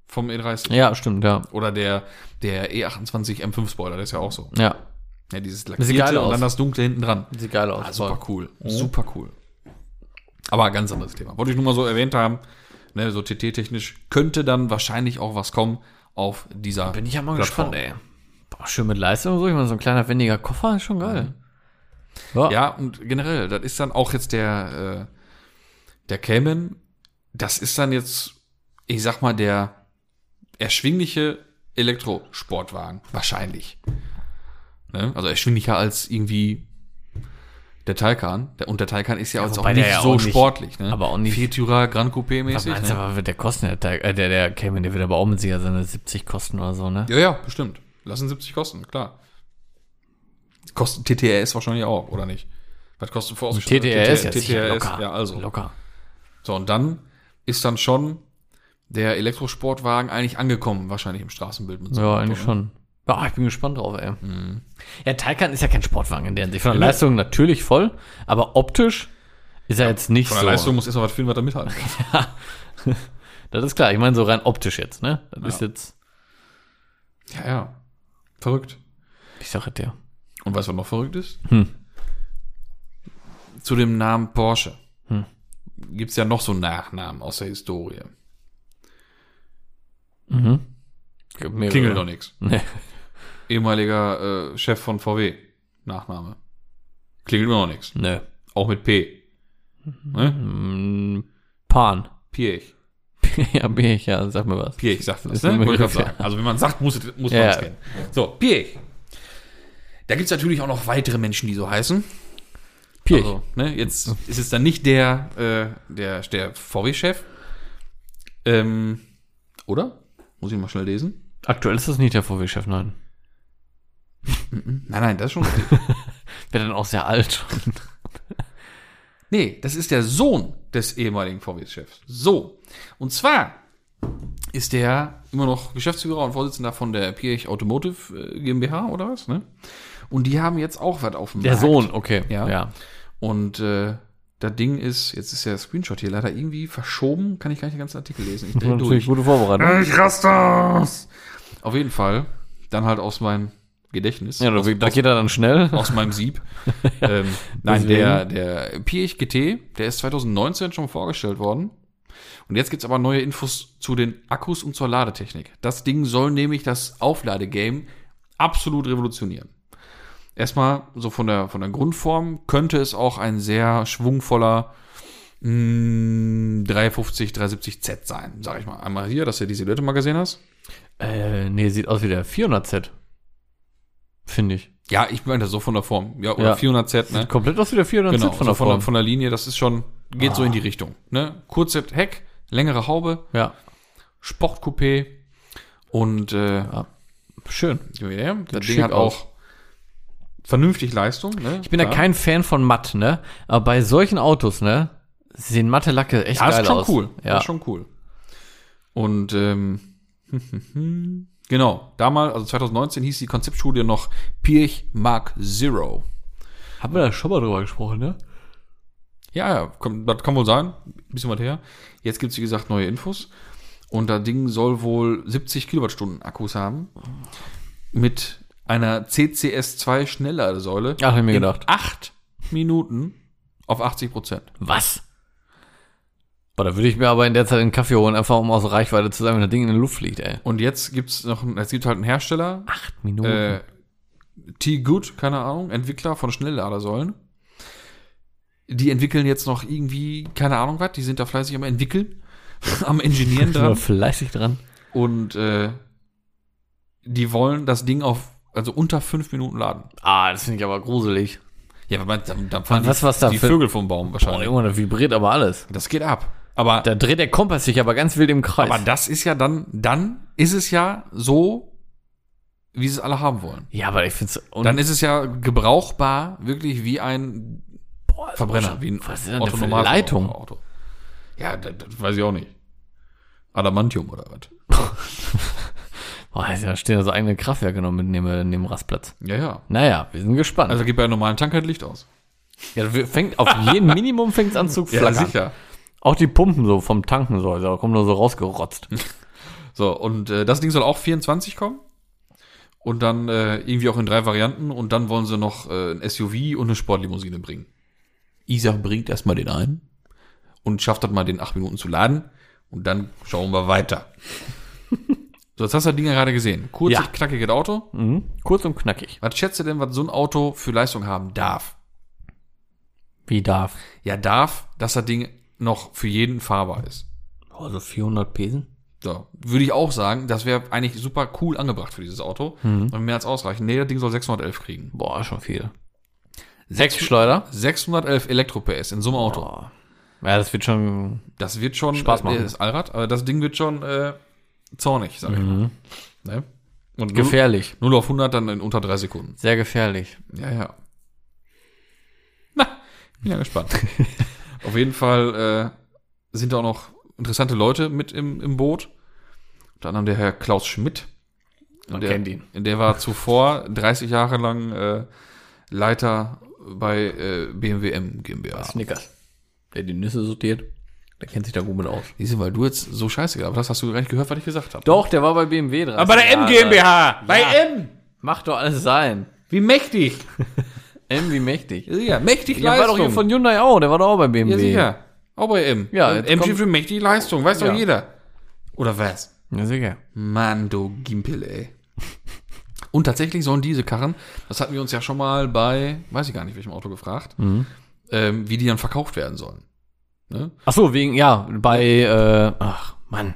Vom E30. Ja, stimmt, ja. Oder der, der E E28 M5 Spoiler, der ist ja auch so. Ja, Ja, dieses geil lackierte und aus. dann das dunkle hinten dran. sieht geil aus. Ah, super cool. Super cool. Aber ein ganz anderes Thema. Wollte ich nur mal so erwähnt haben. Ne, so TT-technisch könnte dann wahrscheinlich auch was kommen auf dieser. Bin ich ja mal Plattform. gespannt, ey. Boah, schön mit Leistung und so. Ich meine, so ein kleiner wendiger Koffer ist schon geil. Ja. Ja, und generell, das ist dann auch jetzt der, äh, der Cayman, das ist dann jetzt, ich sag mal, der erschwingliche Elektrosportwagen. Wahrscheinlich. Ne? Also erschwinglicher als irgendwie der Taycan. Der, und der Taycan ist ja, jetzt auch nicht ja so auch nicht- sportlich. Ne? aber auch nicht- Viertürer Grand Coupé Was mäßig. meinst du, Ne? aber wird der kosten? Der, äh, der, der Cayman, der wird aber auch mit sicher seine 70 kosten oder so, ne? Ja, ja, bestimmt. Lassen 70 kosten, klar. Kostet TTRS wahrscheinlich auch, oder nicht? Was kostet vorausgestellt? TTRS TTRS, locker. ja, also. Locker. So, und dann ist dann schon der Elektrosportwagen eigentlich angekommen, wahrscheinlich im Straßenbild. Mit so Ja, eigentlich ne? schon. Ja, ich bin gespannt drauf, ey. Ja, Taycan ist ja kein Sportwagen in der Hinsicht. Von der Nee. Leistung natürlich voll, aber optisch ist er jetzt nicht Von der so. Leistung muss erstmal was finden, was mithalten kann. Das ist klar. Ich meine so rein optisch jetzt, ne? Das ist jetzt, Ja, ja. Verrückt. ich sag es dir. Und weißt du, was noch verrückt ist? Hm. Zu dem Namen Porsche Hm. gibt's ja noch so Nachnamen aus der Historie. Mhm. Gibt. Klingelt doch nichts. Nee. Ehemaliger äh, Chef von VW. Nachname. Klingelt immer noch nichts. Nee. Auch mit P. Ne? Mm, Pan. Piech. ja, bin ich, ja, sag mir was. Piech sagt das, ne? Wollte ich sagen. Also wenn man sagt, muss, es- muss man es kennen. So, Piech. Da gibt's natürlich auch noch weitere Menschen, die so heißen. Pirch. Also, ne, jetzt ist es dann nicht der, äh, der, der VW-Chef. Ähm, oder? Muss ich mal schnell lesen? Aktuell ist das nicht der VW-Chef, nein. Nein, nein, das ist schon richtig. Wäre dann auch sehr alt schon. nee, das ist der Sohn des ehemaligen VW-Chefs. So. Und zwar ist der immer noch Geschäftsführer und Vorsitzender von der Piech Automotive äh, GmbH oder was, ne? Und die haben jetzt auch was auf dem Der Markt. Sohn, okay. Ja. ja. Und äh, das Ding ist, jetzt ist der Screenshot hier leider irgendwie verschoben, kann ich gar nicht den ganzen Artikel lesen. Ich dreh Natürlich durch. gute Vorbereitung. Ich raste aus. Auf jeden Fall, dann halt aus meinem Gedächtnis. Ja, aus, da, aus, geht er dann schnell. aus meinem Sieb. ähm, nein, der, der Piech GT, der ist 2019 schon vorgestellt worden. Und jetzt gibt's aber neue Infos zu den Akkus und zur Ladetechnik. Das Ding soll nämlich das Aufladegame absolut revolutionieren. Erstmal so von der, von der Grundform könnte es auch ein sehr schwungvoller mh, 350, 370Z sein, sag ich mal. Einmal hier, dass du die Silhouette mal gesehen hast. Äh, nee, sieht aus wie der 400Z. Finde ich. Ja, ich meine das so von der Form. Ja, oder Ja. 400Z, ne? Sieht komplett aus wie der 400Z Genau, von der von, der, von der Linie, das ist schon, geht so in die Richtung. Ne? Kurze Heck, längere Haube, ja, vernünftig Leistung. Ne? Ich bin ja kein Fan von matt, ne? Aber bei solchen Autos, ne, sehen matte Lacke echt ja, geil ist schon aus. cool. Ja. ist schon cool. Und ähm, genau, damals, also 2019 hieß die Konzeptstudie noch Pirch Mark Zero. Haben wir da schon mal drüber gesprochen, ne? Ja, ja, komm, das kann wohl sein. Ein bisschen was her. Jetzt gibt's wie gesagt, neue Infos. Und das Ding soll wohl 70 Kilowattstunden Akkus haben. Mit einer CCS2 Schnellladesäule. Ach, hab ich mir gedacht. acht Minuten auf 80 Prozent. Was? Boah, da würde ich mir aber in der Zeit einen Kaffee holen, einfach um aus Reichweite zu sein, wenn das Ding in der Luft fliegt, ey. Und jetzt gibt's noch, es gibt halt einen Hersteller, Acht Minuten. äh, T-Good, keine Ahnung, Entwickler von Schnellladersäulen. Die entwickeln jetzt noch irgendwie, keine Ahnung was, die sind da fleißig am entwickeln, am Ingenieren dran. fleißig dran. Und äh, die wollen das Ding auf, also unter fünf Minuten laden. Ah, das finde ich aber gruselig. Ja, aber man, dann, dann fallen Was- die, was da die Vögel vom Baum Boah, wahrscheinlich. Junge, das vibriert aber alles. das geht ab. Aber, Da dreht der Kompass sich aber ganz wild im Kreis. aber das ist ja dann, dann ist es ja so, wie sie es alle haben wollen. ja, aber ich finde es... Dann ist es ja gebrauchbar, wirklich wie ein Verbrenner, wie ein was ist denn autonomes Leitung? Auto. Ja, das, das weiß ich auch nicht. Adamantium oder was? Boah, da stehen also eigene Kraftwerke noch mit neben, neben dem Rastplatz. Ja, ja. Naja, wir sind gespannt. Also geht bei einem normalen Tank halt Licht aus. ja, fängt auf jeden Minimum fängt an zu flackern. Auch die Pumpen so vom Tanken so, da kommen nur so rausgerotzt. So, und äh, das Ding soll auch 24 kommen. Und dann äh, irgendwie auch in drei Varianten. Und dann wollen sie noch äh, ein SUV und eine Sportlimousine bringen. Isa bringt erstmal den ein und schafft das mal den acht Minuten zu laden. Und dann schauen wir weiter. so, jetzt hast du das Ding ja gerade gesehen. Kurzes, Ja. knackiges Auto. Mhm. Kurz und knackig. Was schätzt du denn, was so ein Auto für Leistung haben darf? Wie darf? Ja, darf, dass das Ding noch für jeden fahrbar ist. Also 400 Pesen? So, würde ich auch sagen, das wäre eigentlich super cool angebracht für dieses Auto. Und mehr als ausreichend. Nee, das Ding soll 611 kriegen. Boah, schon viel. Sechs Schleuder? 611 Elektro-PS in so einem Auto. Boah. Ja, das wird schon. Das wird schon Spaß machen. Äh, das Allrad, aber das Ding wird schon äh, zornig, sag ich mal. Ne? Und 0, Gefährlich. 0 auf 100 dann in unter drei Sekunden. Sehr gefährlich. Ja, ja. Na, bin ja gespannt. auf jeden Fall äh, sind da auch noch interessante Leute mit im, im Boot. Unter anderem der Herr Klaus Schmidt. Man der, kennt ihn. Der war zuvor 30 Jahre lang äh, Leiter bei äh, BMW M GmbH. Snickers. Der die Nüsse sortiert. Der kennt sich da gut mit aus. Du, weil du jetzt so scheiße gehabt hast, hast du gar nicht gehört, was ich gesagt habe. Doch, der war bei BMW dran. Aber bei der M GmbH! Bei Ja. M! Macht doch alles sein. Wie mächtig! M wie mächtig. Ja, sicher, mächtig Ja, war doch hier von Hyundai auch. Der war doch auch bei BMW. Ja, sicher. Auch bei M. Ja, M steht für mächtig Leistung, weiß Ja. doch jeder. Oder was? Ja, sicher. Mann, du Gimpel, ey. Und tatsächlich sollen diese Karren, das hatten wir uns ja schon mal bei, weiß ich gar nicht, welchem Auto gefragt, Mhm. ähm, wie die dann verkauft werden sollen. Ne? Ach so, wegen, ja, bei, äh, ach, Mann.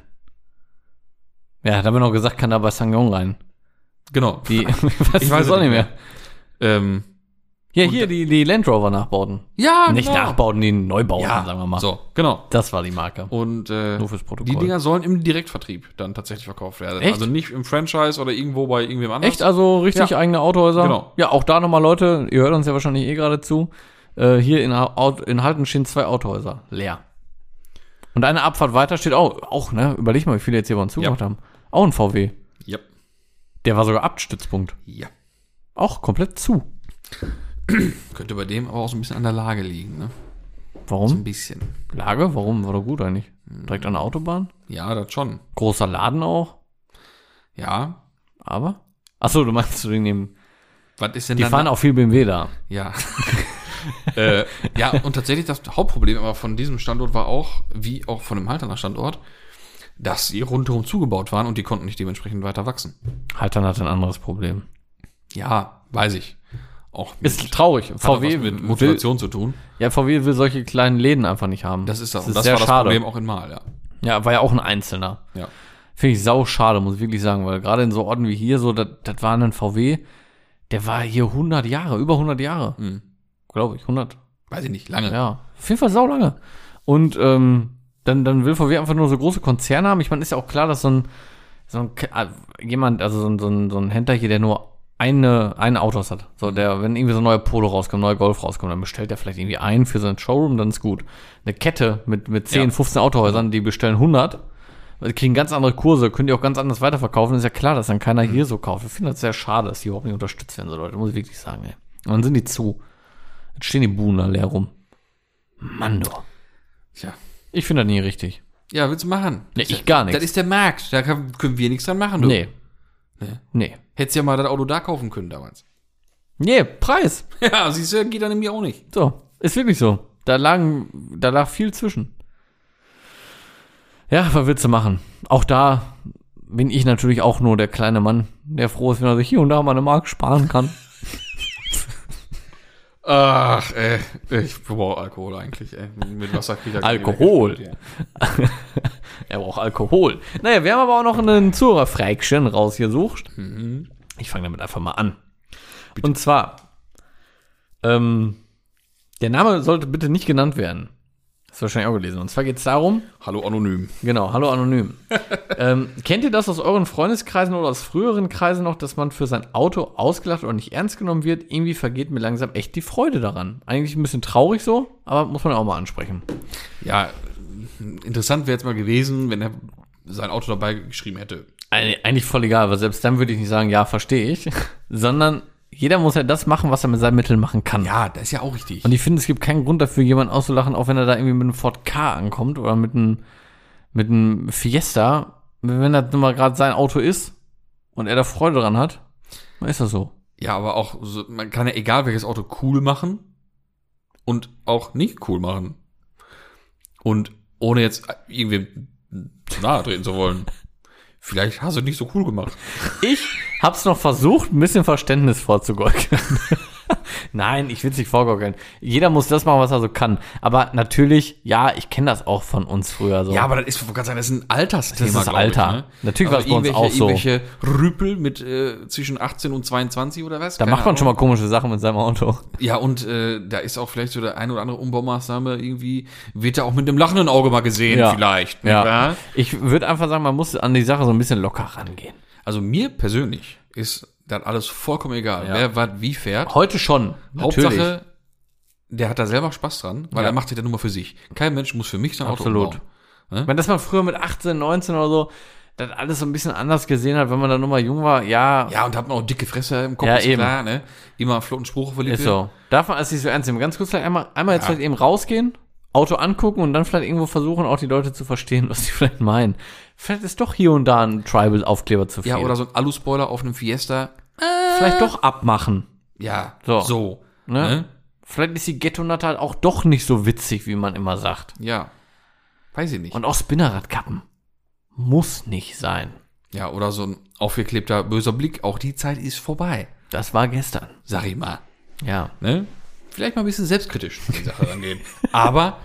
Ja, da haben wir noch gesagt, kann da bei Sangyong rein. Genau. Die, Ich weiß es auch nicht mehr. Ähm, Ja, Und- hier, die, die Land Rover Nachbauten. ja, Nicht genau. Nachbauten, die Neubauten, Ja, sagen wir mal. So, genau. Das war die Marke. Und äh, Nur fürs Protokoll. die Dinger sollen im Direktvertrieb dann tatsächlich verkauft werden. Echt? Also nicht im Franchise oder irgendwo bei irgendwem anders. Echt, also richtig Ja. eigene Autohäuser? Genau. Ja, auch da nochmal Leute, ihr hört uns ja wahrscheinlich eh gerade zu. Äh, hier in, in Halten stehen zwei Autohäuser, leer. Und eine Abfahrt weiter steht auch, auch, ne, überleg mal, wie viele jetzt hier bei uns zugemacht haben. Auch ein VW. Ja. Der war sogar Abstützpunkt. Ja. Auch komplett zu. Könnte bei dem aber auch so ein bisschen an der Lage liegen, ne? So ein Warum? bisschen. Lage? Warum? War doch gut eigentlich. Direkt an der Autobahn. Ja, das schon. Großer Laden auch. Ja. Aber? Achso, du meinst du wegen dem. Was ist denn Die dann fahren auch viel BMW da. Ja. äh, ja, und tatsächlich das Hauptproblem aber von diesem Standort war auch, wie auch von dem Halterner Standort, dass sie rundherum zugebaut waren und die konnten nicht dementsprechend weiter wachsen. Haltern hat ein anderes Problem. Ja, weiß ich. Auch Ist traurig. VW mit will, Motivation zu tun. ja, VW will solche kleinen Läden einfach nicht haben. Das ist das. Das und das sehr war das schade. Problem auch in Mal, ja. Ja, war ja auch ein Einzelner. Ja. Finde ich sau schade, muss ich wirklich sagen, weil gerade in so Orten wie hier, so, das war ein VW, der war hier 100 Jahre, über 100 Jahre. Hm. Glaube ich, 100. Weiß ich nicht, lange. Ja, auf jeden Fall sau lange. Und ähm, dann, dann will VW einfach nur so große Konzerne haben. Ich meine, ist ja auch klar, dass so ein, so ein äh, jemand, also so ein, so ein, so ein Händler hier, der nur eine, ein Autos hat. So, der, wenn irgendwie so ein neuer Polo rauskommt, neuer Golf rauskommt, dann bestellt er vielleicht irgendwie einen für seinen Showroom, dann ist gut. Eine Kette mit, mit 10, Ja. 15 Autohäusern, die bestellen 100, die kriegen ganz andere Kurse, können die auch ganz anders weiterverkaufen. Ist ja klar, dass dann keiner Mhm. hier so kauft. Ich finde das sehr schade, dass die überhaupt nicht unterstützt werden, so Leute, muss ich wirklich sagen, ey. Und dann sind die zu. Jetzt stehen die Buden da leer rum. Mann, du. Tja. Ich finde das nie richtig. Ja, willst du machen? Nee, ich gar nichts. Das ist der Markt. Da können wir nichts dran machen, du. Nee. Nee. Nee. Hättest ja mal das Auto da kaufen können damals. Nee, Preis. Ja, siehst du, geht dann nämlich auch nicht. So, ist wirklich so. Da lagen, da lag viel zwischen. Ja, was willst du machen? Auch da bin ich natürlich auch nur der kleine Mann, der froh ist, wenn er sich hier und da mal eine Mark sparen kann. Ach, ey. Ich brauche Alkohol eigentlich, ey. Mit Wasser krieg ich ja Alkohol. Ja. er braucht Alkohol. Naja, wir haben aber auch noch einen Zuhörerfräkchen rausgesucht. Ich fange damit einfach mal an. Und zwar, ähm, der Name sollte bitte nicht genannt werden. Du wahrscheinlich auch gelesen. Und zwar geht es darum, Hallo anonym. Genau, hallo anonym. ähm, kennt ihr das aus euren Freundeskreisen oder aus früheren Kreisen noch, dass man für sein Auto ausgelacht oder nicht ernst genommen wird? Irgendwie vergeht mir langsam echt die Freude daran. Eigentlich ein bisschen traurig so, aber muss man auch mal ansprechen. Ja, interessant wäre jetzt mal gewesen, wenn er sein Auto dabei geschrieben hätte. Eig- Eigentlich voll egal, aber selbst dann würde ich nicht sagen, ja, verstehe ich, sondern jeder muss ja das machen, was er mit seinen Mitteln machen kann. Ja, das ist ja auch richtig. Und ich finde, es gibt keinen Grund dafür, jemanden auszulachen, auch wenn er da irgendwie mit einem Ford K ankommt oder mit einem, mit einem Fiesta. Wenn das nun mal gerade sein Auto ist und er da Freude dran hat, dann ist das so. Ja, aber auch, so, man kann ja egal welches Auto cool machen und auch nicht cool machen. Und ohne jetzt irgendwie zu nahe treten zu wollen. Vielleicht hast du nicht so cool gemacht. Ich hab's noch versucht, ein bisschen Verständnis vorzugeukeln. Nein, ich will's nicht vorgaukeln. Jeder muss das machen, was er so kann. Aber natürlich, ja, ich kenne das auch von uns früher so. Ja, aber das ist, gerade sagen, das ist ein Altersthema. Das ist Alter. Ich, ne? Natürlich war es bei uns irgendwelche- auch so. Irgendwelche Rüpel mit äh, zwischen 18 und 22 oder was? da macht man schon mal komische Sachen mit seinem Auto. Ja, und äh, da ist auch vielleicht so der eine oder andere Umbaumaßnahme irgendwie, wird da auch mit einem lachenden Auge mal gesehen, Ja. vielleicht. Ja. wahr? Ich würde einfach sagen, man muss an die Sache so ein bisschen locker rangehen. Also mir persönlich ist das alles vollkommen egal, Ja. wer was wie fährt. Heute schon. Natürlich. Hauptsache, der hat da selber Spaß dran, weil Ja. er macht sich dann nur mal für sich. Kein Mensch muss für mich sein Auto Absolut. umbauen. Ich meine, dass man früher mit 18, 19 oder so das alles so ein bisschen anders gesehen hat, wenn man da nur mal jung war, ja, Ja, und hat man auch dicke Fresse im Kopf, Ja, ist eben. klar, ne? Immer flotten Spruch verliebt. ist so. Darf man es nicht so ernst nehmen? Ganz kurz vielleicht einmal, einmal jetzt vielleicht eben rausgehen, Auto angucken und dann vielleicht irgendwo versuchen, auch die Leute zu verstehen, was sie vielleicht meinen. Vielleicht ist doch hier und da ein Tribal-Aufkleber zu viel. Ja, oder so ein Aluspoiler auf einem Fiesta. vielleicht doch abmachen. Ja, So. so. Ne? Ne? Vielleicht ist die Ghetto-Natte halt auch doch nicht so witzig, wie man immer sagt. Ja. Weiß ich nicht. Und auch Spinnerradkappen. Muss nicht sein. ja, oder so ein aufgeklebter böser Blick. Auch die Zeit ist vorbei. Das war gestern. Sag ich mal. Ja. Ne? Vielleicht mal ein bisschen selbstkritisch an die Sache rangehen. Aber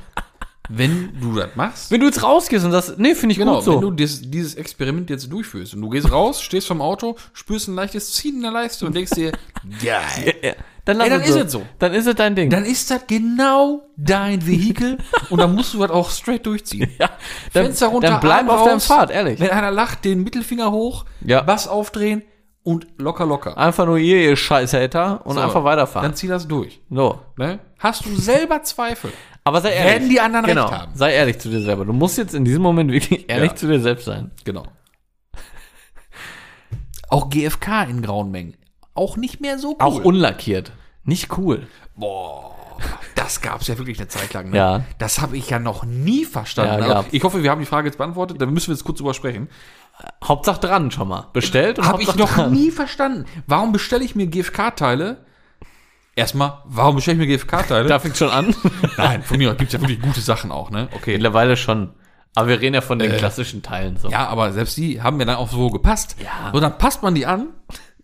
wenn du das machst, Wenn du jetzt rausgehst und das, nee, finde ich genau, gut so. wenn du dieses, dieses Experiment jetzt durchführst und du gehst raus, stehst vom Auto, spürst ein leichtes Ziehen in der Leiste und denkst dir, geil. Ja, dann, Ey, dann es ist so. es so. Dann ist es dein Ding. Dann ist das genau dein Vehikel und dann musst du das auch straight durchziehen. ja, dann, Fenster runter, dann bleib Arm auf deinem. Pfad, ehrlich. Wenn einer lacht, den Mittelfinger hoch, Ja. Bass aufdrehen und locker, locker. Einfach nur ihr, ihr Scheißhater und So, einfach weiterfahren. Dann zieh das durch. so. Ne? Hast du selber Zweifel? Aber sei ehrlich. Werden die anderen genau. recht haben. Sei ehrlich zu dir selber. Du musst jetzt in diesem Moment wirklich ehrlich Ja. zu dir selbst sein. Genau. Auch GFK in grauen Mengen. Auch nicht mehr so cool. Auch unlackiert. Nicht cool. Boah, das gab's ja wirklich eine Zeit lang. Ne? Ja. Das habe ich ja noch nie verstanden. Ja, Also, ich hoffe, wir haben die Frage jetzt beantwortet. Dann müssen wir jetzt kurz drüber sprechen. Hauptsache dran schon mal. Bestellt und Habe ich noch dran. nie verstanden. Warum bestelle ich mir GFK-Teile? Erstmal, warum bestelle ich mir GFK-Teile? Da fängt schon an. Nein, von mir gibt's ja wirklich gute Sachen auch, ne? Okay. Mittlerweile schon. Aber wir reden ja von Äh. den klassischen Teilen. So. Ja, aber selbst die haben mir dann auch so gepasst. Ja. So, dann passt man die an,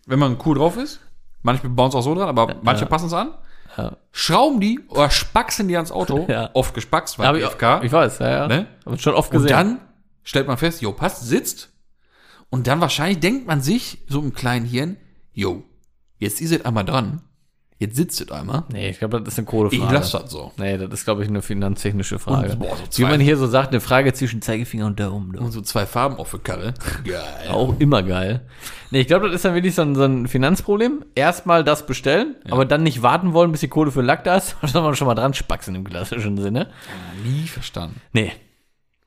wenn man cool drauf ist. Manche bauen es auch so dran, aber manche passen es an. Ja. Schrauben die oder spaxen die ans Auto. Ja. Oft gespaxt, weil Hab ich, GFK. ich weiß, ja, ja. Ne? Hab ich schon oft Und gesehen. dann stellt man fest, jo, passt, sitzt. Und dann wahrscheinlich denkt man sich, so im kleinen Hirn, jo, jetzt ist es einmal dran. Jetzt sitzt es einmal. Nee, ich glaube, das ist eine Kohlefrage. Ich lasse das so. Nee, das ist, glaube ich, eine finanztechnische Frage. Und, boah, so Wie man hier so sagt, eine Frage zwischen Zeigefinger und Daumen. Und so zwei Farben auf der Karre. Geil. Auch immer geil. Nee, ich glaube, das ist dann wirklich so ein, so ein Finanzproblem. Erstmal das bestellen, aber dann nicht warten wollen, bis die Kohle für den Lack da ist, sondern schon mal dran spaxen im klassischen Sinne. Nie verstanden. Nee.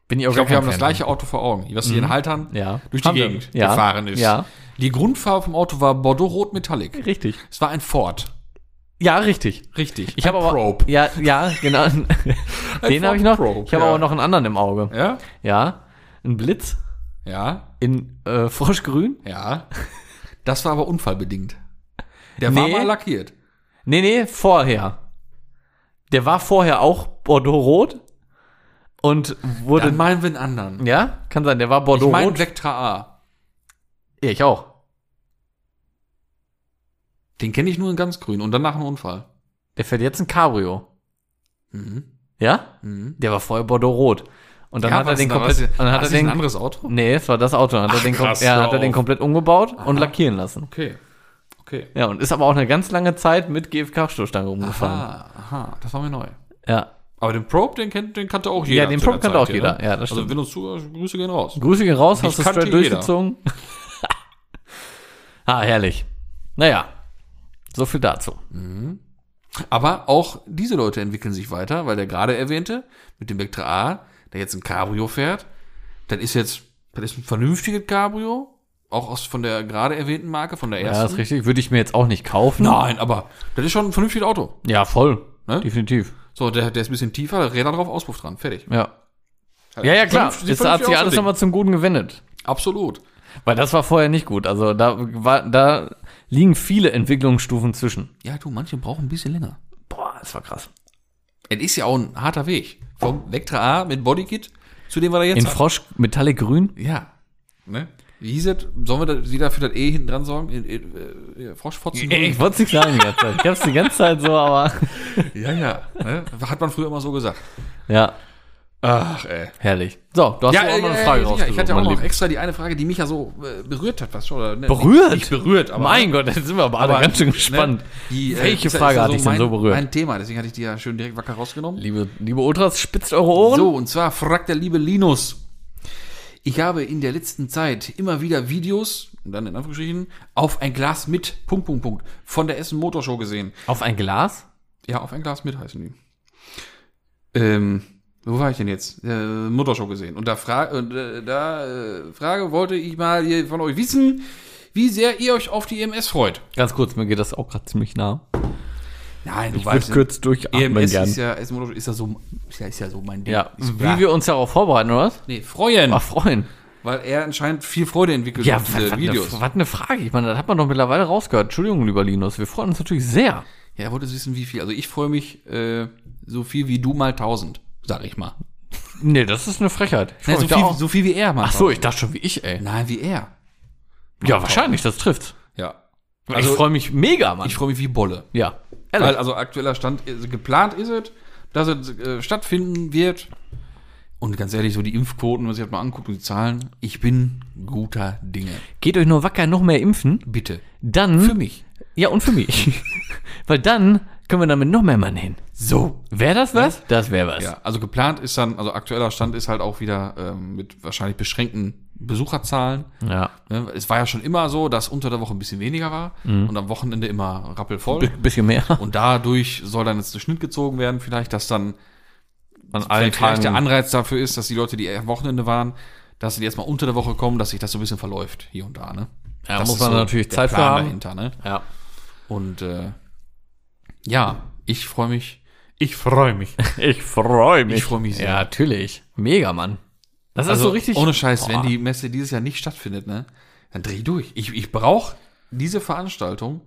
Bin ich auch Ich glaube, wir haben kein das Fan gleiche Auto vor Augen, was hier in Haltern Ja. durch die Haben wir. Gegend Ja. gefahren ist. Ja. Die Grundfarbe vom Auto war Bordeaux-Rot Metallic. von. Richtig. Es war ein Ford. Ja, richtig. Richtig. Ich habe aber Probe. ja, ja, genau. Den habe ich noch. Probe, ich habe ja. aber noch einen anderen im Auge. Ja? Ja, ein Blitz Ja? in äh, Froschgrün. Ja. Das war aber unfallbedingt. Der war Nee. mal lackiert. Nee, nee, vorher. Der war vorher auch Bordeaux-Rot und wurde Dann meinen wir einen anderen. ja, kann sein, der war Ich meine Bordeaux-Rot. Vectra A. Ja, ich auch. Den kenne ich nur in ganz grün und danach ein Unfall. Der fährt jetzt ein Cabrio. Mhm. Ja? Mhm. Der war vorher Bordeaux-Rot. Und dann hat er den da? komplett, und dann hat er ist ein den, anderes Auto? nee, es war das Auto, dann hat er den, krass, ja, hat er den komplett umgebaut und lackieren lassen. Okay. Okay. Ja, und ist aber auch eine ganz lange Zeit mit GFK-Stoßstange rumgefahren. Aha, aha, das war mir neu. Ja. Aber den Probe, den, kennt, den kannte auch jeder. Ja, den Probe kannte Zeit auch jeder. Ne? Ja, das Also, stimmt. wenn du zuhörst, Grüße gehen raus. Grüße gehen raus, Ich hast du straight jeder. durchgezogen. ah, herrlich. Naja, so viel dazu. Aber auch diese Leute entwickeln sich weiter, weil der gerade erwähnte, mit dem Vectra A, der jetzt ein Cabrio fährt, das ist jetzt, das ist ein vernünftiges Cabrio, auch aus von der gerade erwähnten Marke, von der Ja, ersten. ist richtig. Würde ich mir jetzt auch nicht kaufen. Nein, aber das ist schon ein vernünftiges Auto. Ja, voll. Ne? Definitiv. So, der, der ist ein bisschen tiefer, Räder drauf, Auspuff dran, fertig. Ja. Ja, ja, klar. Das hat sich alles nochmal zum Guten gewendet. Absolut. Weil das war vorher nicht gut. Also da war, da liegen viele Entwicklungsstufen zwischen. Ja, du, manche brauchen ein bisschen länger. Boah, das war krass. Es ist ja auch ein harter Weg. Vom Vectra A mit Bodykit zu dem, was er jetzt In hat. Frosch Metallic Grün? Ja. Ne? Wie hieß es? Sollen wir da wieder für das E hinten dran sorgen? Äh, äh, äh, Froschfotzen? Ich wollte es nicht sagen die ganze Zeit. Ich hab's die ganze Zeit so, aber. Ja, ja. Ne? Hat man früher immer so gesagt. Ja, Ach, ey. herrlich. So, du hast Ja, ja, auch äh, noch eine äh, Frage rausgesucht. Ich hatte auch noch Lieber. extra die eine Frage, die mich ja so äh, berührt hat, was schon. Oder, ne? Berührt? Nicht berührt, aber. mein Gott, jetzt sind wir aber alle ganz schön gespannt. Ne? Die, äh, Welche ja- Frage ist ja hat dich denn so berührt? Mein Thema, deswegen hatte ich die ja schön direkt wacker rausgenommen. Liebe, liebe Ultras, spitzt eure Ohren. So, und zwar fragt der liebe Linus. Ich habe in der letzten Zeit immer wieder Videos, und dann in Anführungsstrichen, auf ein Glas mit, Punkt, Punkt, Punkt, von der Essen Motorshow gesehen. Auf ein Glas? Ja, auf ein Glas mit heißen die. Ähm, wo war ich denn jetzt? Äh, Motorshow gesehen. Und da, fra und, äh, da äh, Frage wollte ich mal hier von euch wissen, wie sehr ihr euch auf die EMS freut. Ganz kurz, mir geht das auch gerade ziemlich nah. Nein, du Ich würde kurz durchatmen EMS gern. ist ja, Motorshow ist ja so, ist ja, ist ja so mein Ding. Ja, ist, wie wir uns darauf vorbereiten, oder was? nee, freuen. Ach, freuen. Weil er anscheinend viel Freude entwickelt Ja, auf was, diese was, Videos. Eine, was eine Frage. Ich meine, das hat man doch mittlerweile rausgehört. Entschuldigung, lieber Linus. Wir freuen uns natürlich sehr. Ja, er wollte wissen, wie viel. Also ich freue mich äh, so viel wie du mal tausend, sag ich mal. Nee, das ist eine Frechheit. Ich freu Nein, so, da viel, auch. so viel wie er mal. Ach so, ich dachte schon wie ich, ey. Nein, wie er. Ja, wahrscheinlich, das trifft. Ja. Also, ich freue mich mega, Mann. Ich freue mich wie Bolle. ja. Weil Ehrlich. also aktueller Stand, geplant ist es, dass es äh, stattfinden wird. Und ganz ehrlich, so die Impfquoten, wenn man sich das mal anguckt und die Zahlen, ich bin guter Dinge. Geht euch nur wacker noch mehr impfen, Bitte. dann. Für mich. Ja, und für mich. Weil dann können wir damit noch mehr Mann hin. So. Wäre das was? Das wäre was. Ja, also geplant ist dann, also aktueller Stand ist halt auch wieder ähm, mit wahrscheinlich beschränkten Besucherzahlen. Ja. Ne? Es war ja schon immer so, dass unter der Woche ein bisschen weniger war und am Wochenende immer rappelvoll. B bisschen mehr. Und dadurch soll dann jetzt der Schnitt gezogen werden, vielleicht, dass dann An vielleicht, vielleicht der Anreiz dafür ist, dass die Leute, die am Wochenende waren, dass sie jetzt mal unter der Woche kommen, dass sich das so ein bisschen verläuft, hier und da, ne? Ja, das muss man so natürlich der Zeit für Plan haben. dahinter, ne? Ja. Und äh, ja, ich freue mich. Ich freue mich. Ich freue mich. Ich freu mich sehr. Ja, natürlich. Mega, Mann. Das ist Also so richtig. ohne Scheiß, Boah. wenn die Messe dieses Jahr nicht stattfindet, ne, dann dreh ich durch. Ich, ich brauche diese Veranstaltung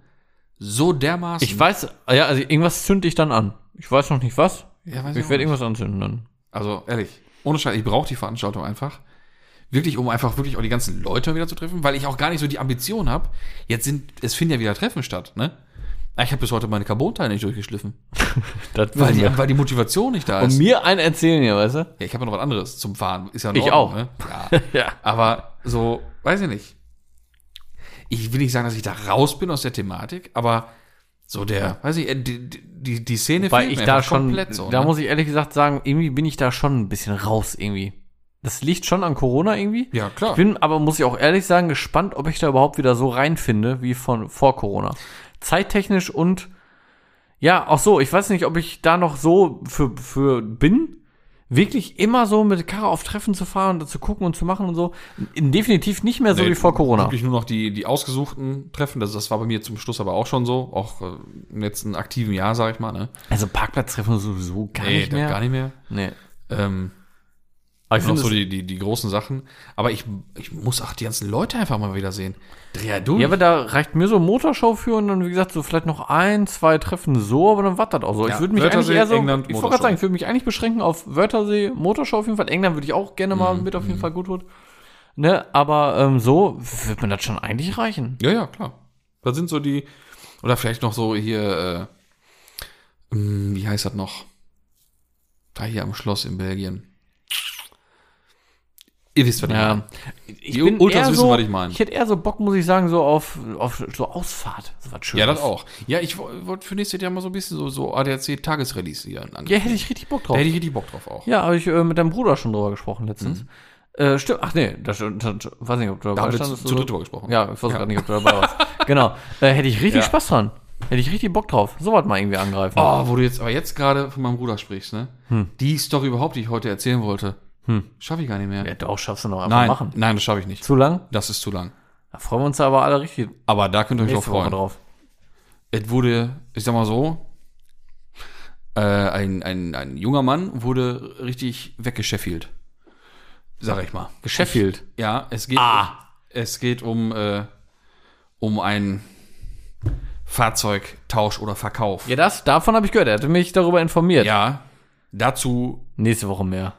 so dermaßen. Ich weiß, ja, also irgendwas zünde ich dann an. Ich weiß noch nicht was. ja, weiß Ich werde irgendwas anzünden dann. Also ehrlich, ohne Scheiß, ich brauche die Veranstaltung einfach. Wirklich, um einfach wirklich auch die ganzen Leute wieder zu treffen, weil ich auch gar nicht so die Ambition habe. Jetzt sind, es finden ja wieder Treffen statt, ne? Ah, Ich habe bis heute meine Carbon-Teile nicht durchgeschliffen, weil die, weil die Motivation nicht da Und ist. mir ein erzählen hier, weißt du? Ja, ich habe ja noch was anderes zum Fahren. Ist ja in Ich auch. Ne? Ja. Ja. Aber so, weiß ich nicht. Ich will nicht sagen, dass ich da raus bin aus der Thematik, aber So der, weiß ich, äh, die, die, die Szene Weil ich da schon, komplett so, da ne? muss ich ehrlich gesagt sagen, irgendwie bin ich da schon ein bisschen raus irgendwie. Das liegt schon an Corona irgendwie. Ja, klar. Ich bin aber, muss ich auch ehrlich sagen, gespannt, ob ich da überhaupt wieder so reinfinde wie von vor Corona. Zeittechnisch und ja, auch so, ich weiß nicht, ob ich da noch so für, für bin, wirklich immer so mit Karre auf Treffen zu fahren und zu gucken und zu machen und so. Definitiv nicht mehr so Nee, wie vor Corona. Wirklich nur noch die, die ausgesuchten Treffen. Das, das war bei mir zum Schluss aber auch schon so. Auch äh, im letzten aktiven Jahr, sag ich mal. Ne? Also Parkplatztreffen sowieso gar Nee, nicht mehr. gar nicht mehr. Nee. Ähm, Aber ich noch finde so die, die, die großen Sachen. Aber ich, ich muss auch die ganzen Leute einfach mal wieder sehen. Dreh ja durch. Ja, aber da reicht mir so Motorshow für und dann, wie gesagt, so vielleicht noch ein, zwei Treffen so, aber dann war das auch so. Ja, ich würde mich eigentlich eher so, England, ich wollte gerade sagen, ich würde mich eigentlich beschränken auf Wörthersee, Motorshow auf jeden Fall. England würde ich auch gerne mal Mhm, mit auf jeden Fall gut tun. Ne, aber ähm, so wird mir das schon eigentlich reichen. Ja, ja, klar. Da sind so die, oder vielleicht noch so hier, äh, ähm, wie heißt das noch? Da hier am Schloss in Belgien. Ihr wisst, was ich meine. Ich Die Ultras eher wissen, so, was ich meine. Ich hätte eher so Bock, muss ich sagen, so auf, auf so Ausfahrt. So was Schönes. Ja, das auch. Ja, ich wo- wollte für nächstes Jahr mal so ein bisschen so, so ADAC-Tagesrelease hier an. Ja, hätte ich richtig Bock Da drauf. hätte ich richtig Bock drauf auch. Ja, habe ich äh, mit deinem Bruder schon drüber gesprochen letztens. Mhm. Äh, stimmt, ach nee, das, das, das weiß nicht, ob du Da dabei wir zu, zu dritt drüber gesprochen. Ja, ich weiß gerade nicht, ob du dabei warst. genau. Äh, hätte ich richtig Ja. Spaß dran. Hätte ich richtig Bock drauf. So was mal irgendwie angreifen. Oh, wo du jetzt aber jetzt gerade von meinem Bruder sprichst, ne? Die Story überhaupt, die ich heute erzählen wollte, Hm. schaffe ich gar nicht mehr. Ja, doch, schaffst du noch einfach nein, machen. nein, das schaffe ich nicht. Zu lang? Das ist zu lang. Da freuen wir uns aber alle richtig Aber da könnt ihr euch Woche freuen. drauf. Es wurde, ich sag mal so, äh, ein, ein, ein junger Mann wurde richtig weggescheffielt. Sag ich mal. Sheffield. Ja, es geht, Ah. es geht um, äh, um einen Fahrzeugtausch oder Verkauf. Ja, das, davon habe ich gehört. Er hatte mich darüber informiert. Ja, dazu Nächste Woche mehr.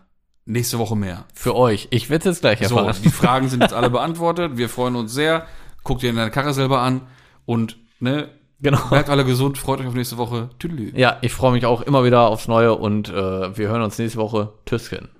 Nächste Woche mehr. Für euch. Ich werde jetzt gleich So, erfahren. die Fragen sind jetzt alle beantwortet. Wir freuen uns sehr. Guckt ihr in deine Karre selber an und ne, genau. bleibt alle gesund. Freut euch auf nächste Woche. Tüdelü. Ja, ich freue mich auch immer wieder aufs Neue und äh, wir hören uns nächste Woche. Tschüsschen.